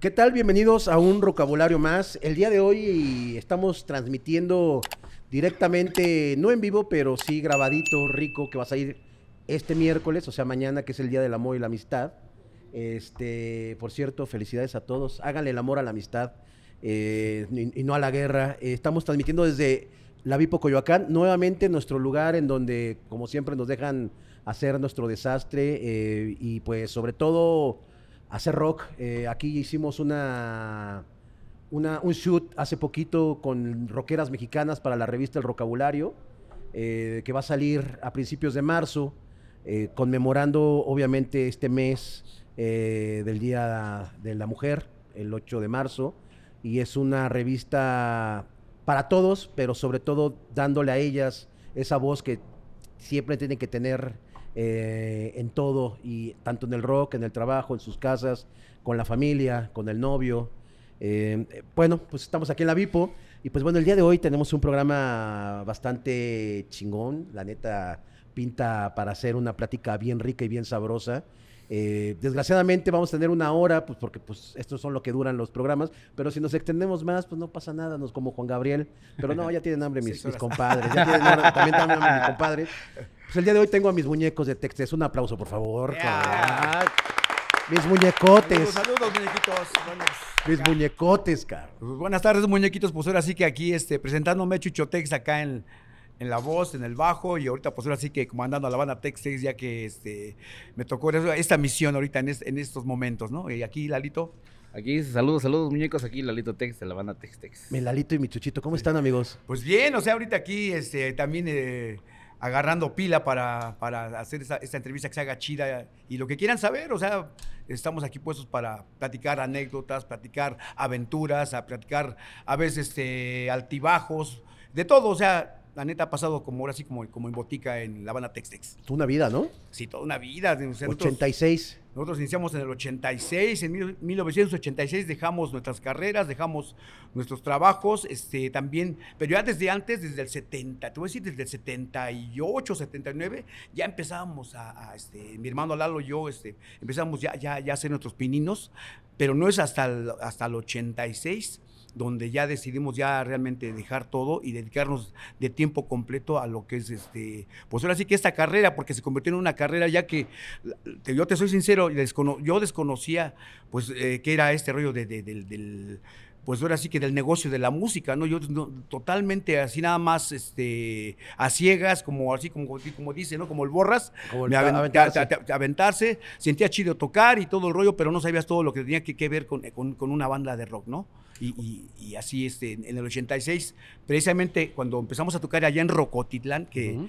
¿Qué tal? Bienvenidos a un vocabulario más. El día de hoy estamos transmitiendo directamente, no en vivo, pero sí grabadito, rico, que va a salir este miércoles, o sea, mañana, que es el Día del Amor y la Amistad. Este, por cierto, felicidades a todos. Háganle el amor a la amistad eh, y, no a la guerra. Eh, estamos transmitiendo desde la Vipo Coyoacán, nuevamente nuestro lugar en donde, como siempre, nos dejan hacer nuestro desastre eh, y pues sobre todo hacer rock. Eh, aquí hicimos una, un shoot hace poquito con rockeras mexicanas para la revista El Rocabulario, eh, que va a salir a principios de marzo, conmemorando obviamente este mes del Día de la Mujer, el 8 de marzo, y es una revista para todos, pero sobre todo dándole a ellas esa voz que siempre tienen que tener eh, en todo, y tanto en el rock, en el trabajo, en sus casas, con la familia, con el novio. Eh, bueno, pues estamos aquí en la Vipo. Y pues bueno, el día de hoy tenemos un programa bastante chingón. La neta pinta para hacer una plática bien rica y bien sabrosa. Eh, desgraciadamente vamos a tener una hora, pues porque pues estos son lo que duran los programas, pero si nos extendemos más, pues no pasa nada, nos como Juan Gabriel. Pero no, ya tienen hambre mis, compadres, ya tienen hambre, también tienen hambre mis compadres. Pues el día de hoy tengo a mis muñecos de Texas. Un aplauso, por favor. Mis muñecotes. Saludos, muñequitos. mis muñecotes, caro. Buenas tardes, muñequitos. Pues ahora sí que aquí este, presentándome Chucho Tex acá en, en la voz, en el bajo, y ahorita pues ahora sí que comandando a la banda Tex ya que este, me tocó esta misión ahorita en, en estos momentos, ¿no? Y aquí, Lalito. Aquí, saludos, saludos, muñecos. Aquí Lalito Tex de la banda Tex Tex. Mi Lalito y mi Chuchito, ¿cómo están, amigos? Pues bien, o sea, ahorita aquí este, también eh, agarrando pila para, para hacer esta, entrevista que se haga chida y lo que quieran saber, o sea, estamos aquí puestos para platicar anécdotas, platicar aventuras, a platicar a veces este, altibajos, de todo, o sea, la neta ha pasado como ahora sí, como, como en botica en La Habana Textex. Toda una vida, ¿no? Sí, toda una vida. 86. Nosotros iniciamos en el 86, en 1986 dejamos nuestras carreras, dejamos nuestros trabajos, este, también, pero ya desde antes, desde el 70, te voy a decir, desde el 78, 79, ya empezábamos a, este, mi hermano Lalo y yo, este, empezamos ya, ya, ya a hacer nuestros pininos, pero no es hasta el, hasta el 86 donde ya decidimos ya realmente dejar todo y dedicarnos de tiempo completo a lo que es este, pues ahora sí que esta carrera, porque se convirtió en una carrera ya que, yo te soy sincero, yo desconocía pues eh, qué era este rollo de, del pues ahora sí que del negocio de la música, ¿no? Yo totalmente así nada más este a ciegas, como así como, como dice, ¿no? Como el borras, como el aventarse. sentía chido tocar y todo el rollo, pero no sabías todo lo que tenía que, ver con, con, una banda de rock, ¿no? Y, así este, en el 86, precisamente cuando empezamos a tocar allá en Rocotitlán, que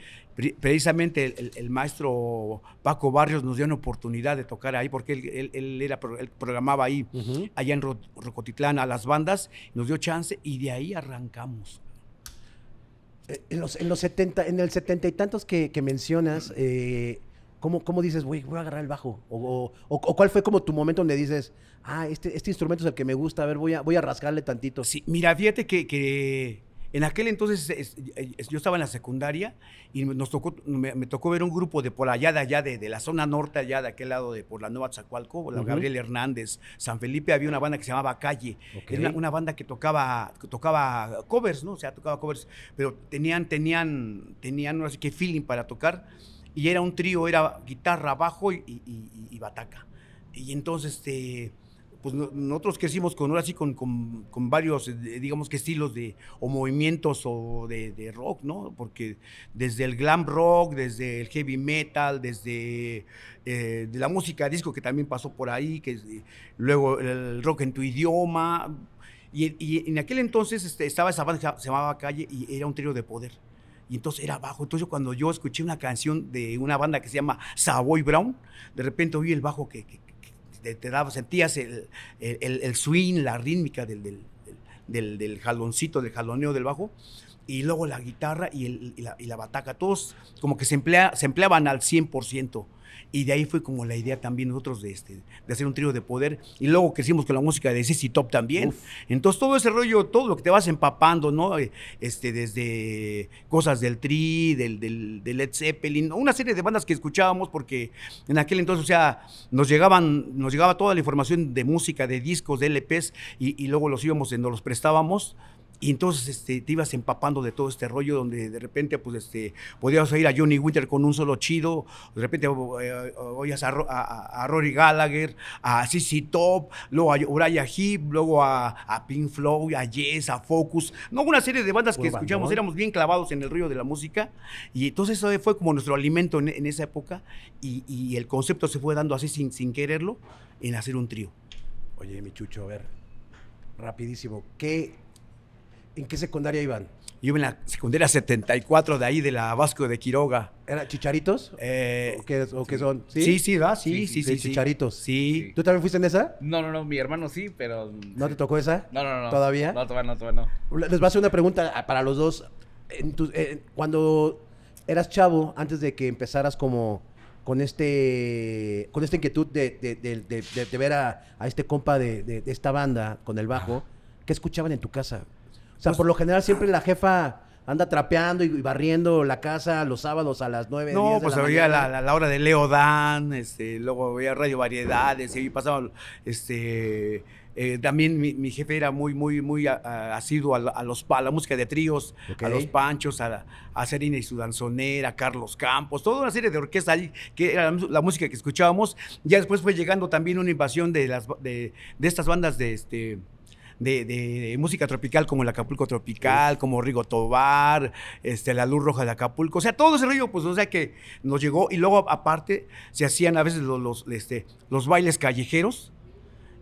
precisamente el, maestro Paco Barrios nos dio una oportunidad de tocar ahí, porque él, él, era, él programaba ahí, allá en Rocotitlán, a las bandas, nos dio chance y de ahí arrancamos. Eh, en los, en los 70, en el setenta y tantos que, mencionas, eh, ¿cómo, dices, voy, voy a agarrar el bajo? O, cuál fue como tu momento donde dices, ah, este, este instrumento es el que me gusta, a ver, voy a, voy a rascarle tantito? Sí, mira, fíjate que, en aquel entonces yo estaba en la secundaria y nos tocó, me, tocó ver un grupo de por allá de allá, de, la zona norte, allá de aquel lado de por la Nueva Tzacualco, Gabriel Hernández, San Felipe, había una banda que se llamaba Calle. Era una, banda que tocaba, tocaba covers, ¿no? O sea, tocaba covers, pero tenían, tenían, tenían así que feeling para tocar y era un trío, era guitarra, bajo y, bataca. Y entonces, este, pues nosotros crecimos con, ahora sí, con, con, varios, eh, digamos que estilos de, o movimientos o de, rock, ¿no? Porque desde el glam rock, desde el heavy metal, desde eh, de la música disco que también pasó por ahí, que eh, luego el rock en tu idioma. Y, en aquel entonces este, estaba esa banda que se llamaba Calle y era un trío de poder y entonces era bajo. Entonces cuando yo escuché una canción de una banda que se llama Savoy Brown, de repente oí el bajo que, te, daba, sentías el, el, swing, la rítmica del, del, del, jaloncito, del jaloneo del bajo, y luego la guitarra y, la, y la, bataca, todos como que se, emplea, se empleaban al 100%. Y de ahí fue como la idea también nosotros de, este, de hacer un trío de poder. Y luego crecimos con la música de CC Top también. Uf. Entonces todo ese rollo, todo lo que te vas empapando, ¿no? Eh, Este, desde cosas del Tri, del, del, del Led Zeppelin, una serie de bandas que escuchábamos porque en aquel entonces, o sea, nos llegaban, nos llegaba toda la información de música, de discos, de LPs, y, y luego los íbamos, nos los prestábamos. Y entonces este, te ibas empapando de todo este rollo donde de repente pues, este, podías oír a Johnny Winter con un solo chido, de repente eh, oías a, Ro- a- a Rory Gallagher, a CC Top, luego a Uriah Heep, luego a, a Pink Floyd, a Yes, a Focus, no una serie de bandas que escuchamos, éramos bien clavados en el rollo de la música y entonces eso fue como nuestro alimento en, en esa época y, y el concepto se fue dando así sin, sin quererlo en hacer un trío. Oye, mi chucho, a ver, rapidísimo. ¿Qué, ¿En qué secundaria iban? Yo iba en la secundaria 74 de ahí, de la Vasco de Quiroga. ¿Eran chicharitos? Eh, ¿O, qué, o qué son? sí, sí, ¿verdad? Sí, sí, sí. Sí, sí, chicharitos. Sí. ¿Tú también fuiste en esa? No, no, no, mi hermano sí, pero. ¿No te tocó esa? No, no, no. ¿Todavía? No, todavía no, todavía no. Les voy a hacer una pregunta ah, para los dos. En tu- eh, cuando eras chavo, antes de que empezaras como con este con esta inquietud de, de- de- de- de- de ver a, a este compa de, de- de esta banda con el bajo, ¿qué escuchaban en tu casa? O sea, Pues- por lo general siempre la jefa anda trapeando y, barriendo la casa los sábados a las 9, 10 No, de pues la había la, la- la hora de Leo Dan, este, luego había Radio Variedades, y ahí pasaban, este, eh, también mi, mi jefe era muy, muy, muy asiduo a, los, a la música de tríos, a los Panchos, a, a Serena y su danzonera, a Carlos Campos, toda una serie de orquestas ahí, que era la, música que escuchábamos. Ya después fue llegando también una invasión de, las, de, de estas bandas de, este, de, de música tropical como el Acapulco Tropical, como Rigo Tobar, este, la Luz Roja de Acapulco. O sea, todo ese rollo, pues, o sea, que nos llegó. Y luego, aparte, se hacían a veces los, los, este, los bailes callejeros.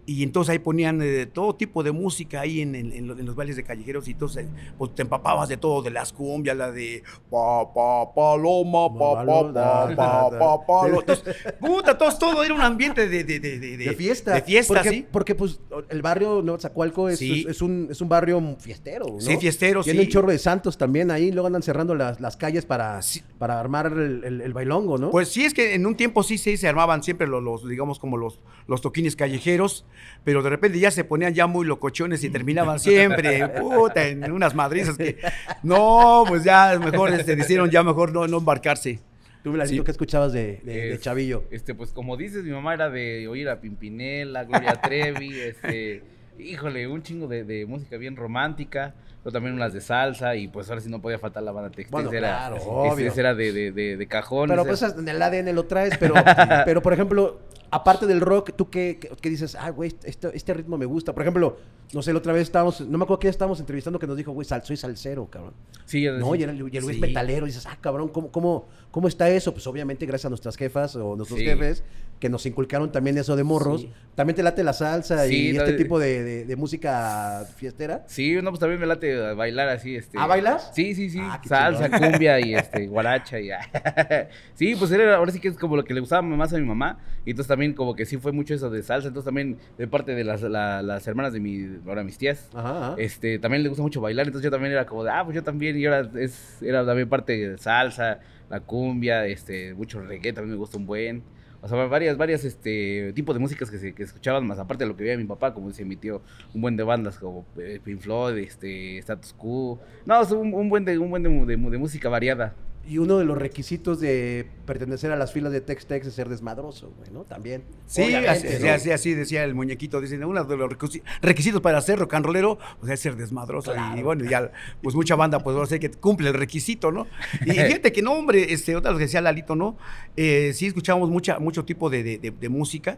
Y entonces ahí ponían eh, todo tipo de música ahí en, en- en lo- en los bailes de callejeros y entonces pues, te empapabas de todo, de las cumbias, la de pa, pa, paloma, pa, pa, pa, pa, pa, pa, entonces, puta, todo, todo era un ambiente de, de, de, de, de fiesta. De fiesta, porque, sí. Porque pues el barrio Nuevo Zacualco es, Sí. es, es un, es un barrio fiestero, ¿no? Sí, fiestero, Tiene sí. un chorro de santos también ahí, luego andan cerrando las, las calles para, Sí. para armar el, el- el bailongo, ¿no? Pues sí, es que en un tiempo sí, sí se armaban siempre los, los, digamos, como los, los toquines callejeros, pero de repente ya se ponían ya muy locochones y terminaban siempre, puta, en unas madrizas que, no, pues ya mejor este, decidieron ya mejor no, no embarcarse. Tú, Milanito, sí. ¿qué escuchabas de, de- de Es- chavillo? Este, pues como dices, mi mamá era de oír a Pimpinela, Gloria Trevi, este, híjole, un chingo de, de música bien romántica, pero también unas de salsa, y pues ahora sí no podía faltar la banda textil. Bueno, era, claro, obvio. ese era de, de, de, de cajón. Pero pues en el ADN lo traes, pero, pero por ejemplo, aparte del rock, ¿tú qué, qué, qué dices? Ah, güey, este, este ritmo me gusta. Por ejemplo, no sé, la otra vez estábamos, no me acuerdo quién estábamos entrevistando que nos dijo, güey, sal- soy salsero, cabrón. sí, es No, y, era el, y el güey es Sí. metalero. Y dices, ah, cabrón, ¿cómo, cómo, ¿cómo está eso? Pues obviamente gracias a nuestras jefas o nuestros Sí. jefes que nos inculcaron también eso de morros. Sí. También te late la salsa Sí, y este tipo de, de- de música fiestera. Sí, no, pues también me late bailar así, este. ¿Ah, bailas? Sí, sí, sí. Ah, Salsa, cumbia y este, guaracha y Sí, pues era, ahora sí que es como lo que le gustaba más a mi mamá. Y entonces también como que sí fue mucho eso de salsa. Entonces también de parte de las, la- las hermanas de mi, ahora mis tías. Ajá. ajá. Este, también le gusta mucho bailar, entonces yo también era como de, ah, pues yo también, y ahora es, era también parte de salsa, la cumbia, este, mucho reggae, también me gusta un buen. O sea, varias, varias, este, tipos de músicas que se que escuchaban, más aparte de lo que veía mi papá, como dice mi tío, un buen de bandas como eh, Pink Floyd, este, Status Quo. No, es un, un buen de, un buen de, de música variada. Y uno de los requisitos de pertenecer a las filas de Tex-Tex es ser desmadroso, güey, ¿no? También. Sí, así, ¿no? así, así decía el muñequito. Dicen, uno de los requisi- requisitos para ser rock and rollero, pues es ser desmadroso. Claro. Y bueno, ya, pues mucha banda, pues ahora sí que cumple el requisito, ¿no? Y fíjate que no, hombre, este, otra vez que decía Lalito, ¿no? Eh, sí escuchábamos mucha, mucho tipo de, de- de- de música,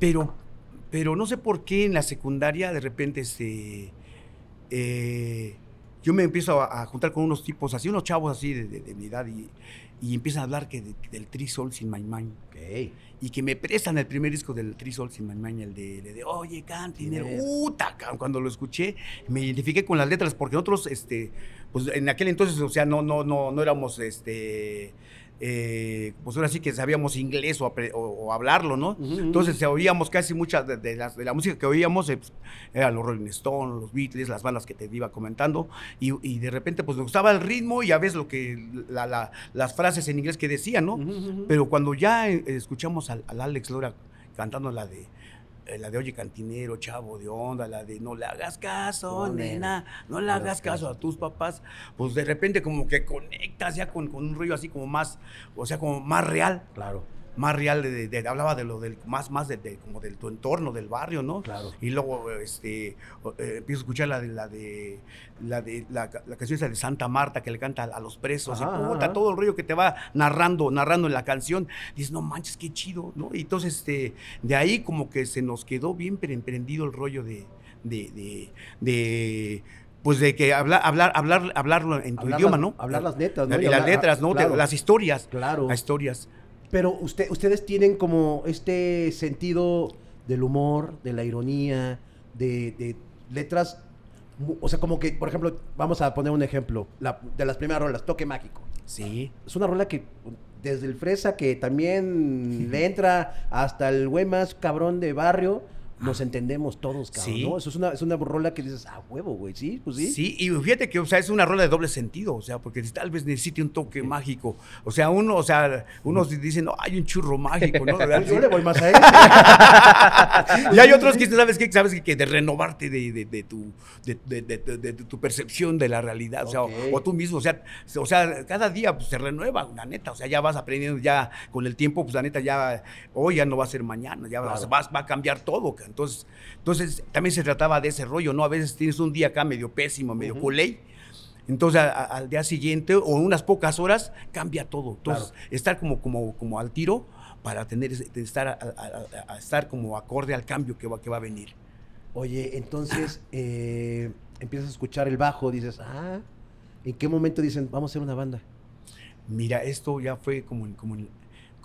pero, pero no sé por qué en la secundaria de repente, este, eh, yo me empiezo a, a juntar con unos tipos así, unos chavos así de, de- de mi edad y, y empiezan a hablar que de- del Three Souls in My Mind y que me prestan el primer disco del Three Souls in My Mind, el de, el de Oye, Cantinero, puta, cuando lo escuché, me identifiqué con las letras, porque nosotros, este, pues en aquel entonces, o sea, no, no, no, no éramos, este, eh, pues ahora sí que sabíamos inglés o, apre- o- o hablarlo, ¿no? Ujú, ujú. Entonces oíamos casi muchas de, de las- de la música que oíamos, eh, pues, eran los Rolling Stones, los Beatles, las bandas que te iba comentando, y, y de repente pues nos gustaba el ritmo y a veces lo que, la- la- las frases en inglés que decían, ¿no? Pero cuando ya eh, escuchamos al, al Alex Lora cantando la de la de Oye Cantinero, Chavo de Onda, la de No le hagas caso, No, nena, no le hagas caso a tus papás, pues de repente como que conectas ya con, con un rollo así como más, o sea, como más real, Claro, más real, de, de- de- hablaba de lo del, más, más de, de- como del tu entorno, del barrio, ¿no? claro. Y luego este, eh, empiezo a escuchar la de la de la de la, la canción esa de Santa Marta que le canta a, a los presos, y Ajá, puta, ajá. todo el rollo que te va narrando, narrando en la canción. Dices, no manches, qué chido, ¿no? Y entonces este, de ahí como que se nos quedó bien pre- emprendido el rollo de, de, de, de, pues de que hablar, hablar, hablar, hablarlo en tu Hablar idioma, las- ¿no? hablar las netas, ¿no? Y Y las letras, ¿no? De- las historias. Claro. Las historias. Pero usted, ustedes tienen como este sentido del humor, de la ironía, de, de letras, o sea, como que, por ejemplo, vamos a poner un ejemplo, la- de las primeras rolas, Toque Mágico. Sí. Es una rola que desde el fresa que también le entra hasta el güey más cabrón de barrio, nos entendemos todos, cabrón, Sí. ¿no? Eso es una, es una rola que dices, ah, huevo, güey, sí, pues sí. Sí, y fíjate que, o sea, es una rola de doble sentido, o sea, porque tal vez necesite un toque mágico. O sea, uno, o sea, unos dicen, no, hay un churro mágico, ¿no? Yo le voy más a ese. y hay otros que sabes que sabes que, que de renovarte de, de- de tu de, de- tu percepción de la realidad, o sea, o, o tú mismo, o sea, o sea, cada día pues, se renueva, la neta, o sea, ya vas aprendiendo ya con el tiempo, pues la neta ya hoy ya no va a ser mañana, ya vas- Claro. vas- va a cambiar todo, ca. entonces, entonces también se trataba de ese rollo, ¿no? A veces tienes un día acá medio pésimo, medio culé. Entonces a- a- al día siguiente o en unas pocas horas cambia todo. Entonces Claro. estar como, como, como al tiro para tener estar a estar como acorde al cambio que va, que va a venir. Oye, entonces eh, empiezas a escuchar el bajo, dices, ah, ¿en qué momento dicen, vamos a hacer una banda? Mira, esto ya fue como, en- como en-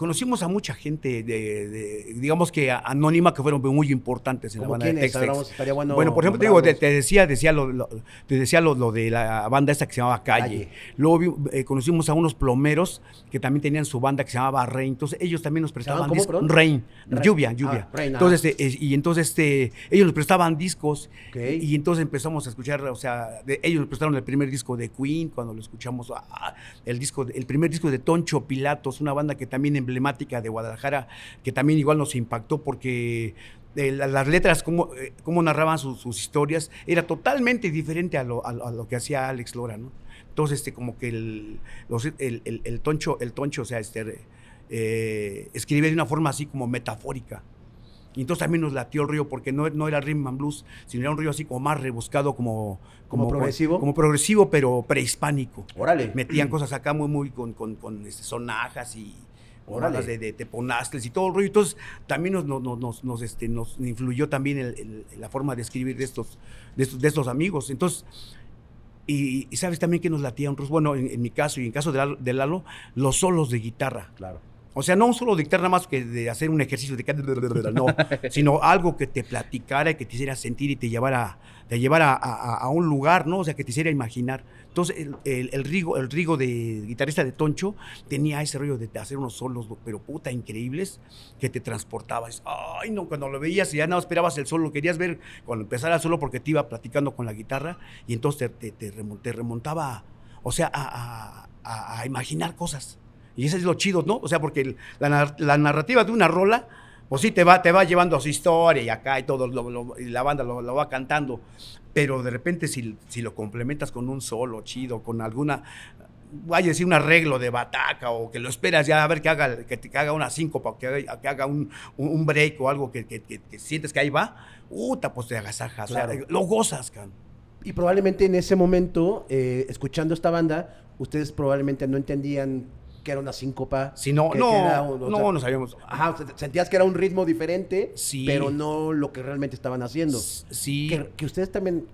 conocimos a mucha gente de, de- digamos que anónima que fueron muy importantes en la ¿Cómo banda de estaría bueno Bueno, por ejemplo, te digo, te, decía, decía lo, lo- te decía lo, lo de la banda esta que se llamaba Calle. Calle. Luego eh, conocimos a unos plomeros que también tenían su banda que se llamaba Rain. Entonces ellos también nos prestaban discos. Rain, Rain. lluvia, Ah, lluvia. Rain, ah. entonces, eh, eh, y entonces este, ellos nos prestaban discos. Y entonces empezamos a escuchar, o sea, de- ellos nos prestaron el primer disco de Queen, cuando lo escuchamos, ah, el, disco, el primer disco de Toncho Pilatos, una banda que también emblemática de Guadalajara, que también igual nos impactó porque eh, la- las letras, cómo, eh, cómo narraban sus, sus historias, era totalmente diferente a lo, a a lo que hacía Alex Lora, ¿no? Entonces, este, como que el, los- el, el- el toncho, el toncho, o sea, este, eh, escribe de una forma así como metafórica. Y entonces también nos latió el río porque no, no era rhythm and blues, sino era un río así como más rebuscado, como... ¿Como progresivo? Como progresivo, pero prehispánico. Órale. Metían cosas acá muy, muy con, con, con, este, sonajas y Balas de, de teponaztles y todo el rollo. Entonces también nos, nos, nos, nos, este, nos influyó también el- el- la forma de escribir de estos, de estos, de estos amigos. Entonces... Y, y sabes también que nos latía un bueno, en, en mi caso y en caso de Lalo, de Lalo, los solos de guitarra. Claro. O sea, no solo dictar nada más que de hacer un ejercicio de no, sino algo que te platicara que te hiciera sentir y te llevara, te llevara a, un lugar, ¿no? O sea, que te hiciera imaginar. Entonces, el, Rigo, el Rigo de guitarrista de Toncho tenía ese rollo de hacer unos solos, pero puta, increíbles, que te transportabas. Ay, no, cuando lo veías y ya no esperabas el solo, querías ver cuando empezara el solo porque te iba platicando con la guitarra y entonces te, te- te remon- te remontaba, o sea, a imaginar cosas. Y eso es lo chido, ¿no? O sea, porque la, la narrativa de una rola, pues sí, te va, te va llevando a su historia y acá y todo, lo- lo- y la banda lo, lo va cantando. Pero de repente, si, si lo complementas con un solo chido, con alguna, vaya a decir, un arreglo de bataca o que lo esperas ya a ver que haga, que, te- que haga una síncopa, que haga, que haga un, un- break o algo que, que- sientes que ahí va, puta, pues te agasajas. o sea, Claro. lo gozas, can. Y probablemente en ese momento, eh, escuchando esta banda, ustedes probablemente no entendían que era una síncopa. Si no, que- no, que era un- o no, sea, no sabíamos. Ajá, sentías que era un ritmo diferente, Sí. pero no lo que realmente estaban haciendo. Sí. Que, que ustedes también,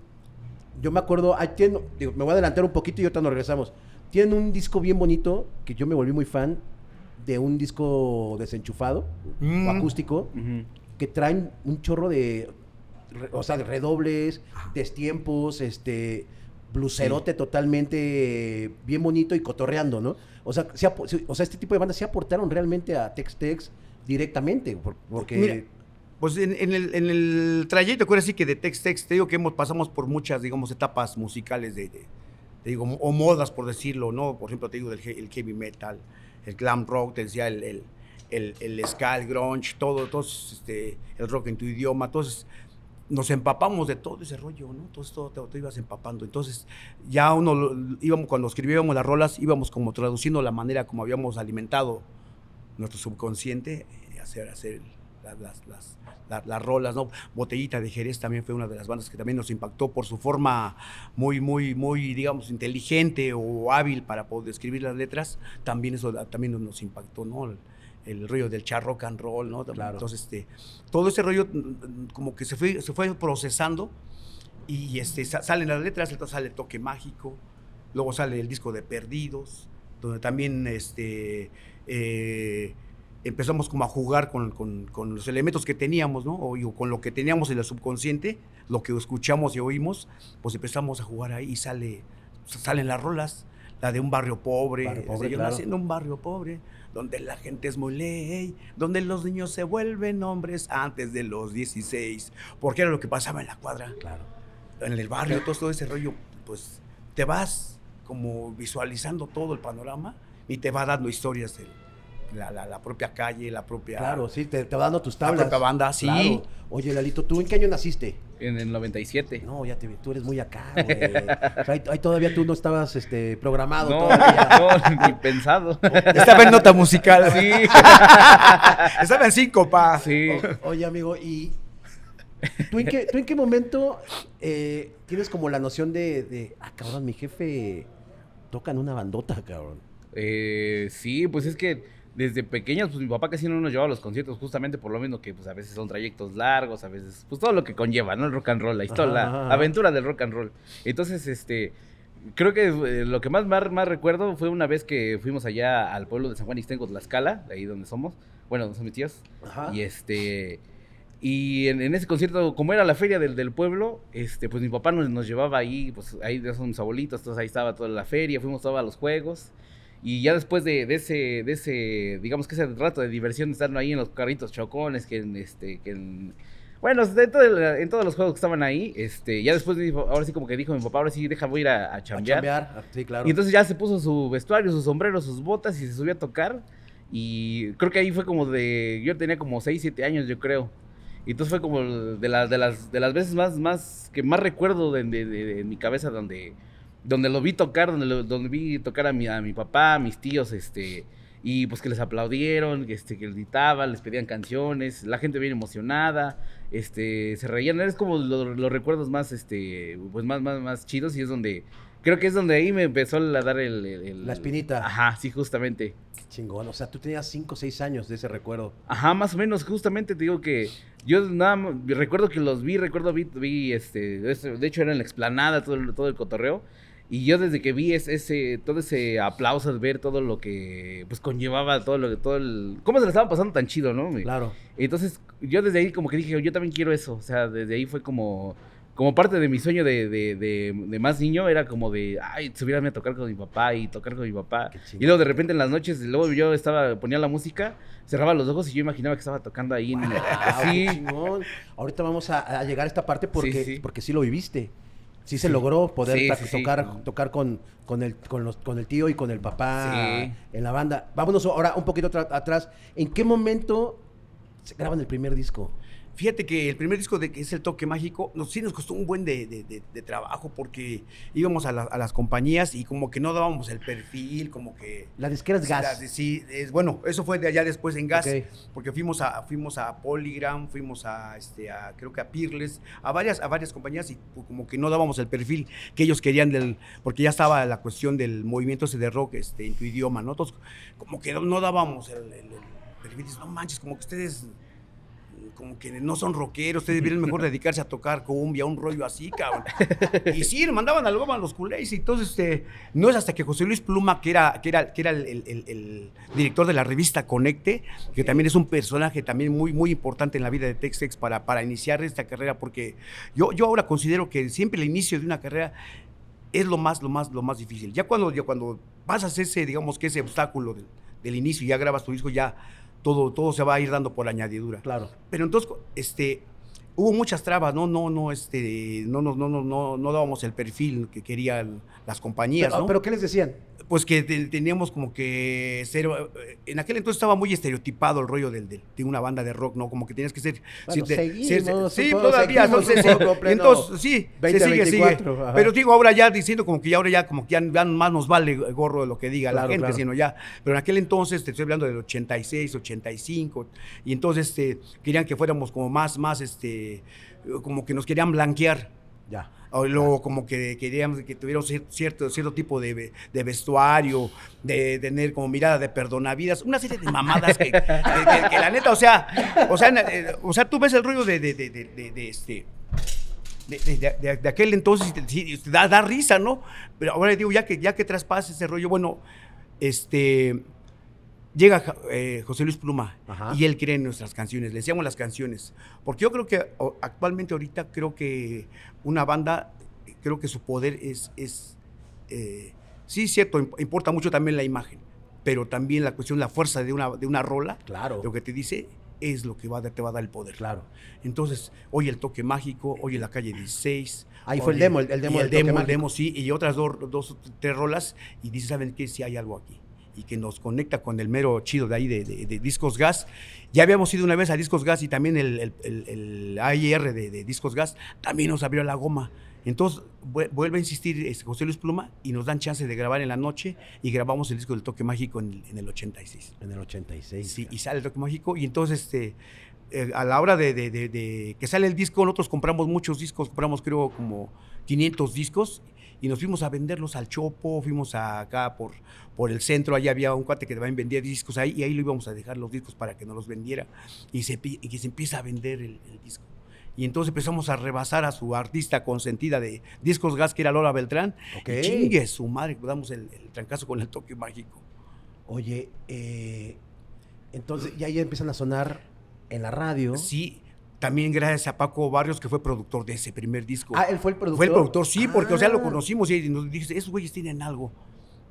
yo me acuerdo, tienen- digo, me voy a adelantar un poquito y ahorita nos regresamos. Tienen un disco bien bonito, que yo me volví muy fan, de un disco desenchufado, Mm. o acústico, que traen un chorro de, o sea, de redobles, destiempos, este, blucerote totalmente bien bonito y cotorreando, ¿no? O sea, se o sea, este tipo de bandas se aportaron realmente a Tex-Tex directamente, por- porque... Mira, Pues en, en el, en el trayecto, quiero decir que de Tex Tex, te digo que hemos, pasamos por muchas, digamos, etapas musicales de, de- te digo, o modas, por decirlo, ¿no? Por ejemplo, te digo, del el heavy metal, el glam rock, te decía, el, el, el, el ska, el grunge, todo, todos, este, el rock en tu idioma, entonces nos empapamos de todo ese rollo, ¿no? Todo te, te ibas empapando. Entonces ya uno, íbamos, cuando escribíamos las rolas, íbamos como traduciendo la manera como habíamos alimentado nuestro subconsciente, eh, hacer, hacer las, las, las, la- las rolas, ¿no? Botellita de Jerez también fue una de las bandas que también nos impactó por su forma muy, muy, muy, digamos, inteligente o hábil para poder escribir las letras. También eso también nos impactó, ¿no? El, el rollo del char rock and roll, ¿no? Claro. Entonces, este, todo ese rollo mm, como que se fue, se fue procesando y este, sa- salen las letras, entonces sale Toque Mágico, luego sale el disco de Perdidos, donde también este, eh, empezamos como a jugar con, con- con los elementos que teníamos, ¿no? O, con lo que teníamos en el subconsciente, lo que escuchamos y oímos, pues empezamos a jugar ahí y sale, salen las rolas, la de un barrio pobre, Barrio pobre, yo claro. nací en un barrio pobre, donde la gente es muy ley, donde los niños se vuelven hombres antes de los 16, porque era lo que pasaba en la cuadra Claro. en el barrio, todo, todo ese rollo, pues te vas como visualizando todo el panorama y te va dando historias de la, la- la propia calle, la propia... Claro, sí, te, te va dando tus La tablas. propia banda, sí. Claro. Oye, Lalito, ¿tú en qué año naciste? En el 97. No, ya te vi, tú eres muy acá, güey. O sea, ahí, ahí todavía tú no estabas este, programado No, todavía. no, ni pensado. Estaba en nota musical. Sí. Estaba en síncopa. Sí. O- oye, amigo, ¿y tú en qué, tú en qué momento eh, tienes como la noción de, de, ah, cabrón, mi jefe toca en una bandota, cabrón? Eh, sí, pues es que desde pequeños, pues mi papá casi no nos llevaba a los conciertos, justamente por lo mismo que pues a veces son trayectos largos, a veces, pues todo lo que conlleva, ¿no? El rock and roll, la historia, la aventura del rock and roll. Entonces, este, creo que eh, lo que más, más, más recuerdo fue una vez que fuimos allá al pueblo de San Juan Ixtenco, Tlaxcala, de ahí donde somos, bueno, donde son mis tíos, Ajá. y este... Y en, en ese concierto, como era la feria del, del pueblo, este, pues mi papá nos, nos llevaba ahí, pues ahí son mis abuelitos, entonces ahí estaba toda la feria, fuimos todos a los juegos. Y ya después de, de ese, de ese, digamos que ese rato de diversión, estando ahí en los carritos chocones, que en, este, que en, bueno, de todo en todos los juegos que estaban ahí, este, ya después, dijo- ahora sí como que dijo mi papá, ahora sí, deja, voy a ir a, a A chambear. chambear, ah, sí, claro. Y entonces ya se puso su vestuario, su sombrero, sus botas y se subió a tocar. Y creo que ahí fue como de. Yo tenía como 6, 7 años, yo creo. Y entonces fue como de las, de las, de las veces más, más que más recuerdo de, de- de- de mi cabeza donde, donde lo vi tocar, donde, lo- donde vi tocar a mi, a mi papá, a mis tíos, este. Y pues que les aplaudieron, que, este, que gritaban, les pedían canciones, la gente bien emocionada, este, se reían, es como lo- los recuerdos más, este, pues más, más, más chidos y es donde, creo que es donde ahí me empezó a dar el... el- el- La espinita. Ajá, sí, justamente. Chingón, o sea, tú tenías 5 o 6 años de ese recuerdo. Ajá, más o menos, justamente te digo que yo nada más, recuerdo que los vi, recuerdo vi, vi este, de hecho era en la explanada todo todo el cotorreo, y yo desde que vi es- ese, todo ese aplauso, ver todo lo que, pues conllevaba todo lo que, todo el, cómo se le estaba pasando tan chido, ¿no? Claro. Entonces, yo desde ahí como que dije, yo también quiero eso. O sea, desde ahí fue como, como parte de mi sueño de, de, de, de más niño, era como de, ay, subirme a tocar con mi papá y tocar con mi papá. Y luego de repente en las noches, luego yo estaba, ponía la música, cerraba los ojos y yo imaginaba que estaba tocando ahí. en- Ah, sí. Ahorita vamos a, a llegar a esta parte porque Sí, sí, sí. porque sí lo viviste. Sí, se logró poder Sí, sí. tocar, tocar con, con, el, con, los, con el tío y con el papá en la banda. Vámonos ahora un poquito atrás. ¿En qué momento se graban el primer disco? Fíjate que el primer disco de que es el toque mágico, nos, sí nos costó un buen de, de- de- de trabajo porque íbamos a, la- a las compañías y como que no dábamos el perfil, como que... La disquera es La- gas. sí, es, bueno, eso fue de allá después en gas, porque fuimos a, fuimos a Polygram, fuimos a, este, a, creo que a Peerless, a varias, a varias compañías y pues, como que no dábamos el perfil que ellos querían del, porque ya estaba la cuestión del movimiento ese de rock este, en tu idioma, ¿no? Entonces, como que no, no dábamos el, el- el perfil, dices, no manches, como que ustedes como que no son rockeros, ustedes vienen mejor dedicarse a tocar cumbia, un rollo así, cabrón. Y sí, mandaban al goma a los culés. Y entonces, este, no es hasta que José Luis Pluma, que era, que era, que era el, el- el- el director de la revista Conecte, que también es un personaje también muy, muy importante en la vida de Textex para, para iniciar esta carrera, porque yo, yo ahora considero que siempre el inicio de una carrera es lo más, lo más, lo más difícil. Ya cuando, ya cuando pasas ese, digamos que ese obstáculo del, del inicio y ya grabas tu disco, ya todo, todo se va a ir dando por añadidura. Claro. Pero entonces, este, hubo muchas trabas, no, no, no, este, no, no, no, no, no, no dábamos el perfil que querían las compañías, Pero, ¿no? pero ¿qué les decían? Pues que te- teníamos como que ser, en aquel entonces estaba muy estereotipado el rollo del, del- de una banda de rock, ¿no? Como que tenías que ser... Bueno, te- seguimos sí, un poco, todavía, entonces, sí, entonces, sí, se 20, sigue, 24, sigue. ajá. Pero digo, ahora ya diciendo como que ya ahora ya como que ya, ya más nos vale gorro de lo que diga Claro, la gente, claro. sino ya, pero en aquel entonces, te estoy hablando del 86, 85, y entonces este, querían que fuéramos como más, más, este, como que nos querían blanquear. Ya. Luego como que queríamos que cier- cierto, cierto tipo de, de vestuario, de, tener como mirada de perdonavidas, una serie de mamadas que, la neta, o sea, o sea, eh, o sea, tú ves el rollo de, de- este... De, de- de- aquel entonces y da, da risa, ¿no? Pero ahora digo, ya que, ya que traspasa ese rollo, bueno, este, llega eh, José Luis Pluma Ajá. y él cree en nuestras canciones, le decíamos las canciones. Porque yo creo que actualmente ahorita creo que una banda, creo que su poder es, es eh, sí, cierto, imp- importa mucho también la imagen, pero también la cuestión, la fuerza de una, de una rola, Claro. lo que te dice es lo que va te va a dar el poder. Claro. Entonces, oye el toque mágico, oye la calle 16. Ahí fue el demo, el- el demo y el demo, el demo, sí, y otras dos, dos tres rolas, y dices, ¿saben qué? Si hay algo aquí. Y que nos conecta con el mero chido de ahí de, de- de Discos Gas. Ya habíamos ido una vez a Discos Gas y también el, el, el- el AIR de, de Discos Gas también nos abrió la goma. Entonces vu- vuelve a insistir este, José Luis Pluma y nos dan chance de grabar en la noche y grabamos el disco del Toque Mágico en el, en el 86. En el 86. Sí, y sale el toque mágico. Y entonces, este, eh, a la hora de, de- de- de que sale el disco, nosotros compramos muchos discos, compramos creo como 500 discos y nos fuimos a venderlos al Chopo, fuimos a- acá por, por el centro, ahí había un cuate que también vendía discos ahí y ahí lo íbamos a dejar los discos para que nos los vendiera y, se, y que se empieza a vender el, el disco. Y entonces empezamos a rebasar a su artista consentida de Discos Gas, que era Lola Beltrán. Ok. Y chingue su madre, damos el, el trancazo con el toque mágico. Oye, eh, entonces ya, ya empiezan a sonar en la radio. Sí, también gracias a Paco Barrios, que fue productor de ese primer disco. Ah, él fue el productor. Fue el productor, sí, porque, o sea, lo Ah. conocimos y nos dice, esos güeyes tienen algo.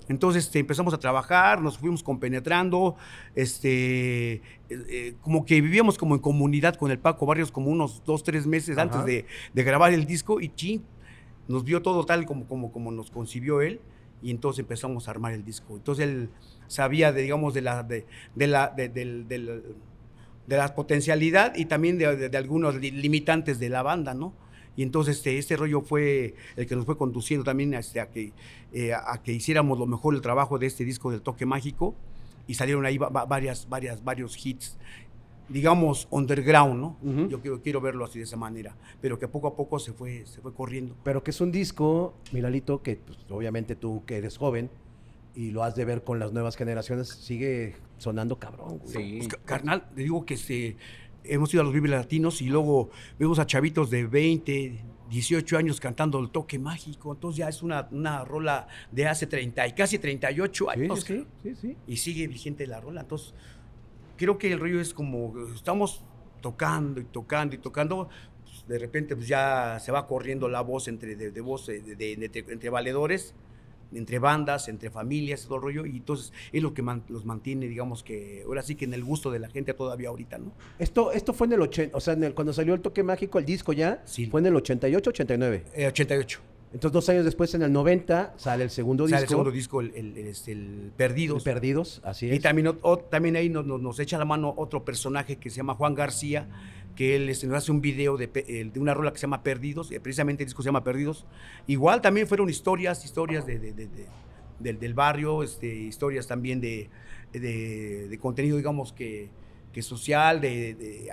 Entonces este, empezamos a trabajar, nos fuimos compenetrando, este, eh, eh, como que vivíamos como en comunidad con el Paco Barrios como unos dos, tres meses Ajá. antes de, de grabar el disco y chin, nos vio todo tal como, como, como nos concibió él y entonces empezamos a armar el disco. Entonces él sabía, de, digamos, de la, de, de la, de, del- del- de la potencialidad y también de, de- de algunos li- limitantes de la banda, ¿no? Y entonces este, este rollo fue el que nos fue conduciendo también este, a, que, eh, a que hiciéramos lo mejor el trabajo de este disco del toque mágico y salieron ahí va- va- varias, varias, varios hits, digamos, underground, ¿no? Yo quiero, quiero verlo así de esa manera, pero que poco a poco se fue, se fue corriendo. Pero que es un disco, Miralito, que pues, obviamente tú que eres joven y lo has de ver con las nuevas generaciones, sigue sonando cabrón. güey. Sí. Pues, ca- carnal, te digo que este, hemos ido a los Vive Latinos y luego vemos a chavitos de 20, 18 años cantando el toque mágico. Entonces ya es una, una rola de hace 30 y casi 38 Sí, años. sí, sí, sí. Y sigue vigente la rola. Entonces, creo que el rollo es como, estamos tocando y tocando y tocando. pues, de repente pues ya se va corriendo la voz entre, de, de voz, eh, de- de- de- entre, entre valedores, entre bandas, entre familias, todo el rollo. Y entonces es lo que man- los mantiene, digamos que ahora sí que en el gusto de la gente todavía ahorita, ¿no? Esto, esto fue en el 80, o sea, en el- cuando salió el toque mágico, el disco ya, Sí. fue en el 88, 89. Eh, 88. Entonces, dos años después, en el 90, sale el segundo Sale disco. el segundo disco, el, el- el- este, el Perdidos. Perdidos, así es. Y también, ot- también ahí nos, nos- nos echa la mano otro personaje que se llama Juan García, que él nos hace un video de, una rola que se llama Perdidos, eh, precisamente el disco se llama Perdidos. Igual también fueron historias, historias de, de- de- de- del, barrio, este, historias también de, contenido, digamos, que, que social,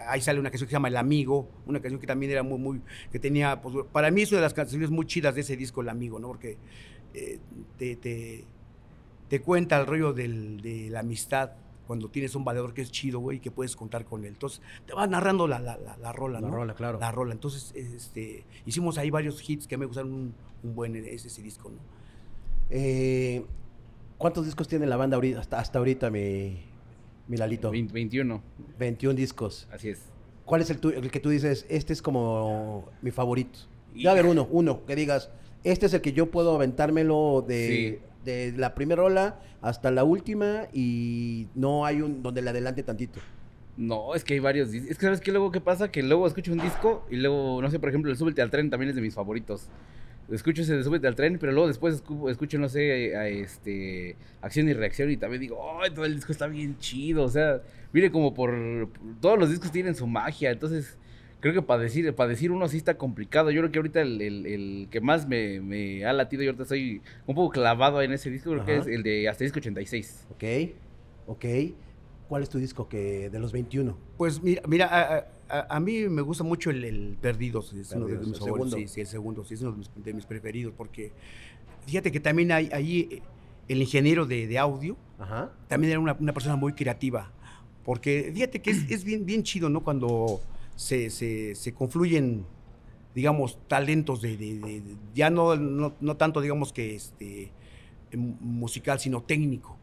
ahí sale una canción que se llama El Amigo, una canción que también era muy, muy, que tenía, pues, para mí es una de las canciones muy chidas de ese disco, El Amigo, ¿no? Porque eh, te, te- cuenta el rollo de la amistad cuando tienes un valedor que es chido, güey, y que puedes contar con él. Entonces, te va narrando la, la, la, la rola, La ¿no? rola, claro. La rola. Entonces, este, hicimos ahí varios hits que me gustaron un, un buen ese, ese disco, ¿no? Eh, ¿Cuántos discos tiene la banda ahorita, hasta, hasta ahorita, mi, mi Lalito? 20 21, 21 discos. así es. ¿Cuál es el, tu- el que tú dices, este es como mi favorito? Y- Ya a ver uno, uno, que digas, Este es el que yo puedo aventármelo de, de la primera rola hasta la última y no hay un donde le adelante tantito. No, es que hay varios discos. Es que sabes qué luego qué pasa que luego escucho un disco y luego, no sé, por ejemplo, el Súbete al tren también es de mis favoritos. Escucho ese de Súbete al tren, pero luego después escu- escucho, no sé, este Acción y Reacción y también digo, ¡ay, todo el disco está bien chido! O sea, mire como por, todos los discos tienen su magia, entonces creo que para decir, para decir uno sí está complicado. Yo creo que ahorita el, el- el que más me, me ha latido y ahorita estoy un poco clavado en ese disco, creo que es el de Asterisco 86. ¿Ok? ¿Ok? ¿Cuál es tu disco que de los 21? Pues mira, mira a, a- a mí me gusta mucho el, el Perdidos, es uno de Perdidos, mis el favoritos. segundo. Sí, sí, el segundo, sí, es uno de mis, de mis preferidos, porque fíjate que también hay ahí el ingeniero de, de audio, Ajá. también era una, una persona muy creativa, porque fíjate que es, es bien, bien chido, ¿no? Cuando se, se, se confluyen, digamos, talentos de, de- ya no, no, no tanto, digamos, que este, em, musical, sino técnico.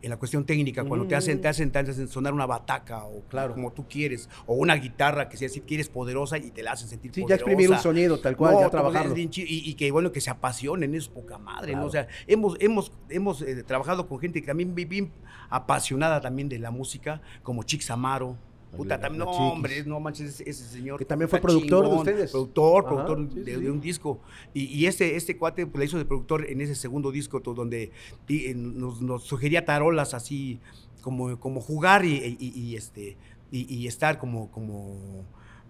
En la cuestión técnica, cuando te hacen, te hacen, te hacen sonar una bataca o Claro. como tú quieres, o una guitarra que sea si quieres poderosa y te la hacen sentir Sí, ya exprimir un sonido tal cual, No, ya trabajarlo. Y, y que bueno, que se apasionen, es poca madre, ¿no? O sea, hemos, hemos, hemos eh, trabajado con gente que también bien apasionada también de la música, como Chix Amaro. Puta, también, no, hombre, no manches, ese, ese señor. Que también fue productor de ustedes. Productor, Ajá, productor sí, de, sí. de un disco. Y, y este, este cuate pues, le hizo de productor en ese segundo disco, donde y, eh, nos, nos sugería tarolas así, como, como jugar y, este, y, estar como, como,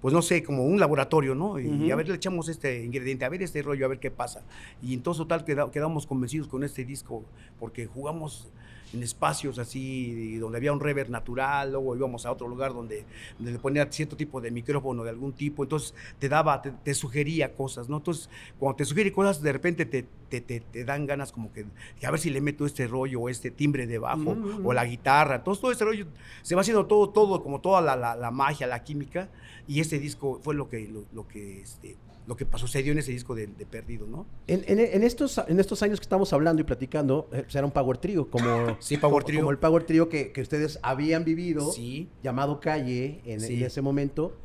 pues no sé, como un laboratorio, ¿no? Y, a ver, le echamos este ingrediente, a ver este rollo, a ver qué pasa. Y entonces total queda- quedamos convencidos con este disco, porque jugamos en espacios así, donde había un reverb natural, luego íbamos a otro lugar donde, donde le ponía cierto tipo de micrófono de algún tipo, entonces te daba, te, te sugería cosas, ¿no? Entonces, cuando te sugiere cosas, de repente te, te, te- dan ganas como que, a ver si le meto este rollo o este timbre de bajo, o la guitarra, entonces todo ese rollo, se va haciendo todo, todo, como toda la, la- la magia, la química, y este disco fue lo que, lo, lo que, este, lo que sucedió en ese disco de, de Perdido, ¿no? En, en- en estos, en estos años que estamos hablando y platicando, eh, pues era un Power Trio, como, Sí, Power como, Trio. como el Power Trio que, que ustedes habían vivido, Sí. llamado Calle, en, Sí. en ese momento.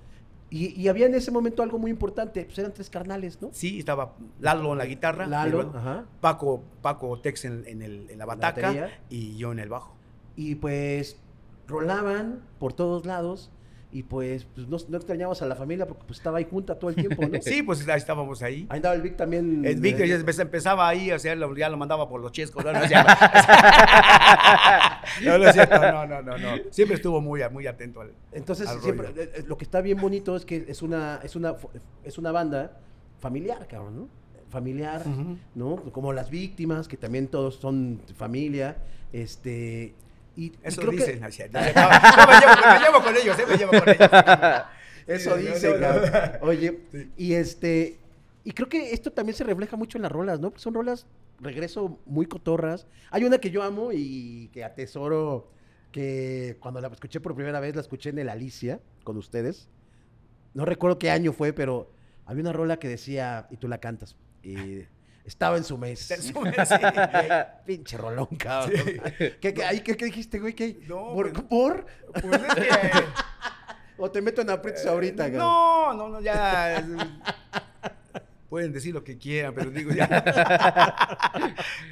Y, y había en ese momento algo muy importante, pues eran tres carnales, ¿no? Sí, estaba Lalo en la guitarra, Lalo, ajá. Paco, Paco Tex en, en el- en la bataca y yo en el bajo. Y pues rolaban por todos lados y pues, pues, no, no a la familia porque pues estaba ahí junta todo el tiempo, ¿no? Sí, pues ahí estábamos ahí. Ahí andaba el Vic también. El Vic eh, ya empezaba- empezaba ahí, o sea, lo- ya lo mandaba por los chescos. No, no, es cierto. no, no es cierto, no, no, no, no. Siempre estuvo muy, muy atento al. Entonces, al siempre, eh, eh, lo que está bien bonito es que es una, es una, es una banda familiar, cabrón, ¿no? Familiar. ¿no? Como las víctimas, que también todos son familia, este... Y, y Eso creo que- dicen. no. No, no, me, llevo, me llevo con ellos, eh, me llevo con ellos. Eso Sí, dice. Oye, Sí. y este... Y creo que esto también se refleja mucho en las rolas, ¿no? Porque son rolas, regreso, muy cotorras. Hay una que yo amo y que atesoro, que cuando la escuché por primera vez, la escuché en el Alicia, con ustedes. No recuerdo qué año fue, pero había una rola que decía, y tú la cantas, y estaba en su mes. En su mes, sí. Pinche rolón, cabrón. ¿Qué, qué, ahí, ¿qué- qué dijiste, güey? ¿Qué? No, ¿Por? pues- por? Pues es que. ¿O te meto en aprietos ahorita, cabrón? No, no, no, ya. Pueden decir lo que quieran, pero digo ya.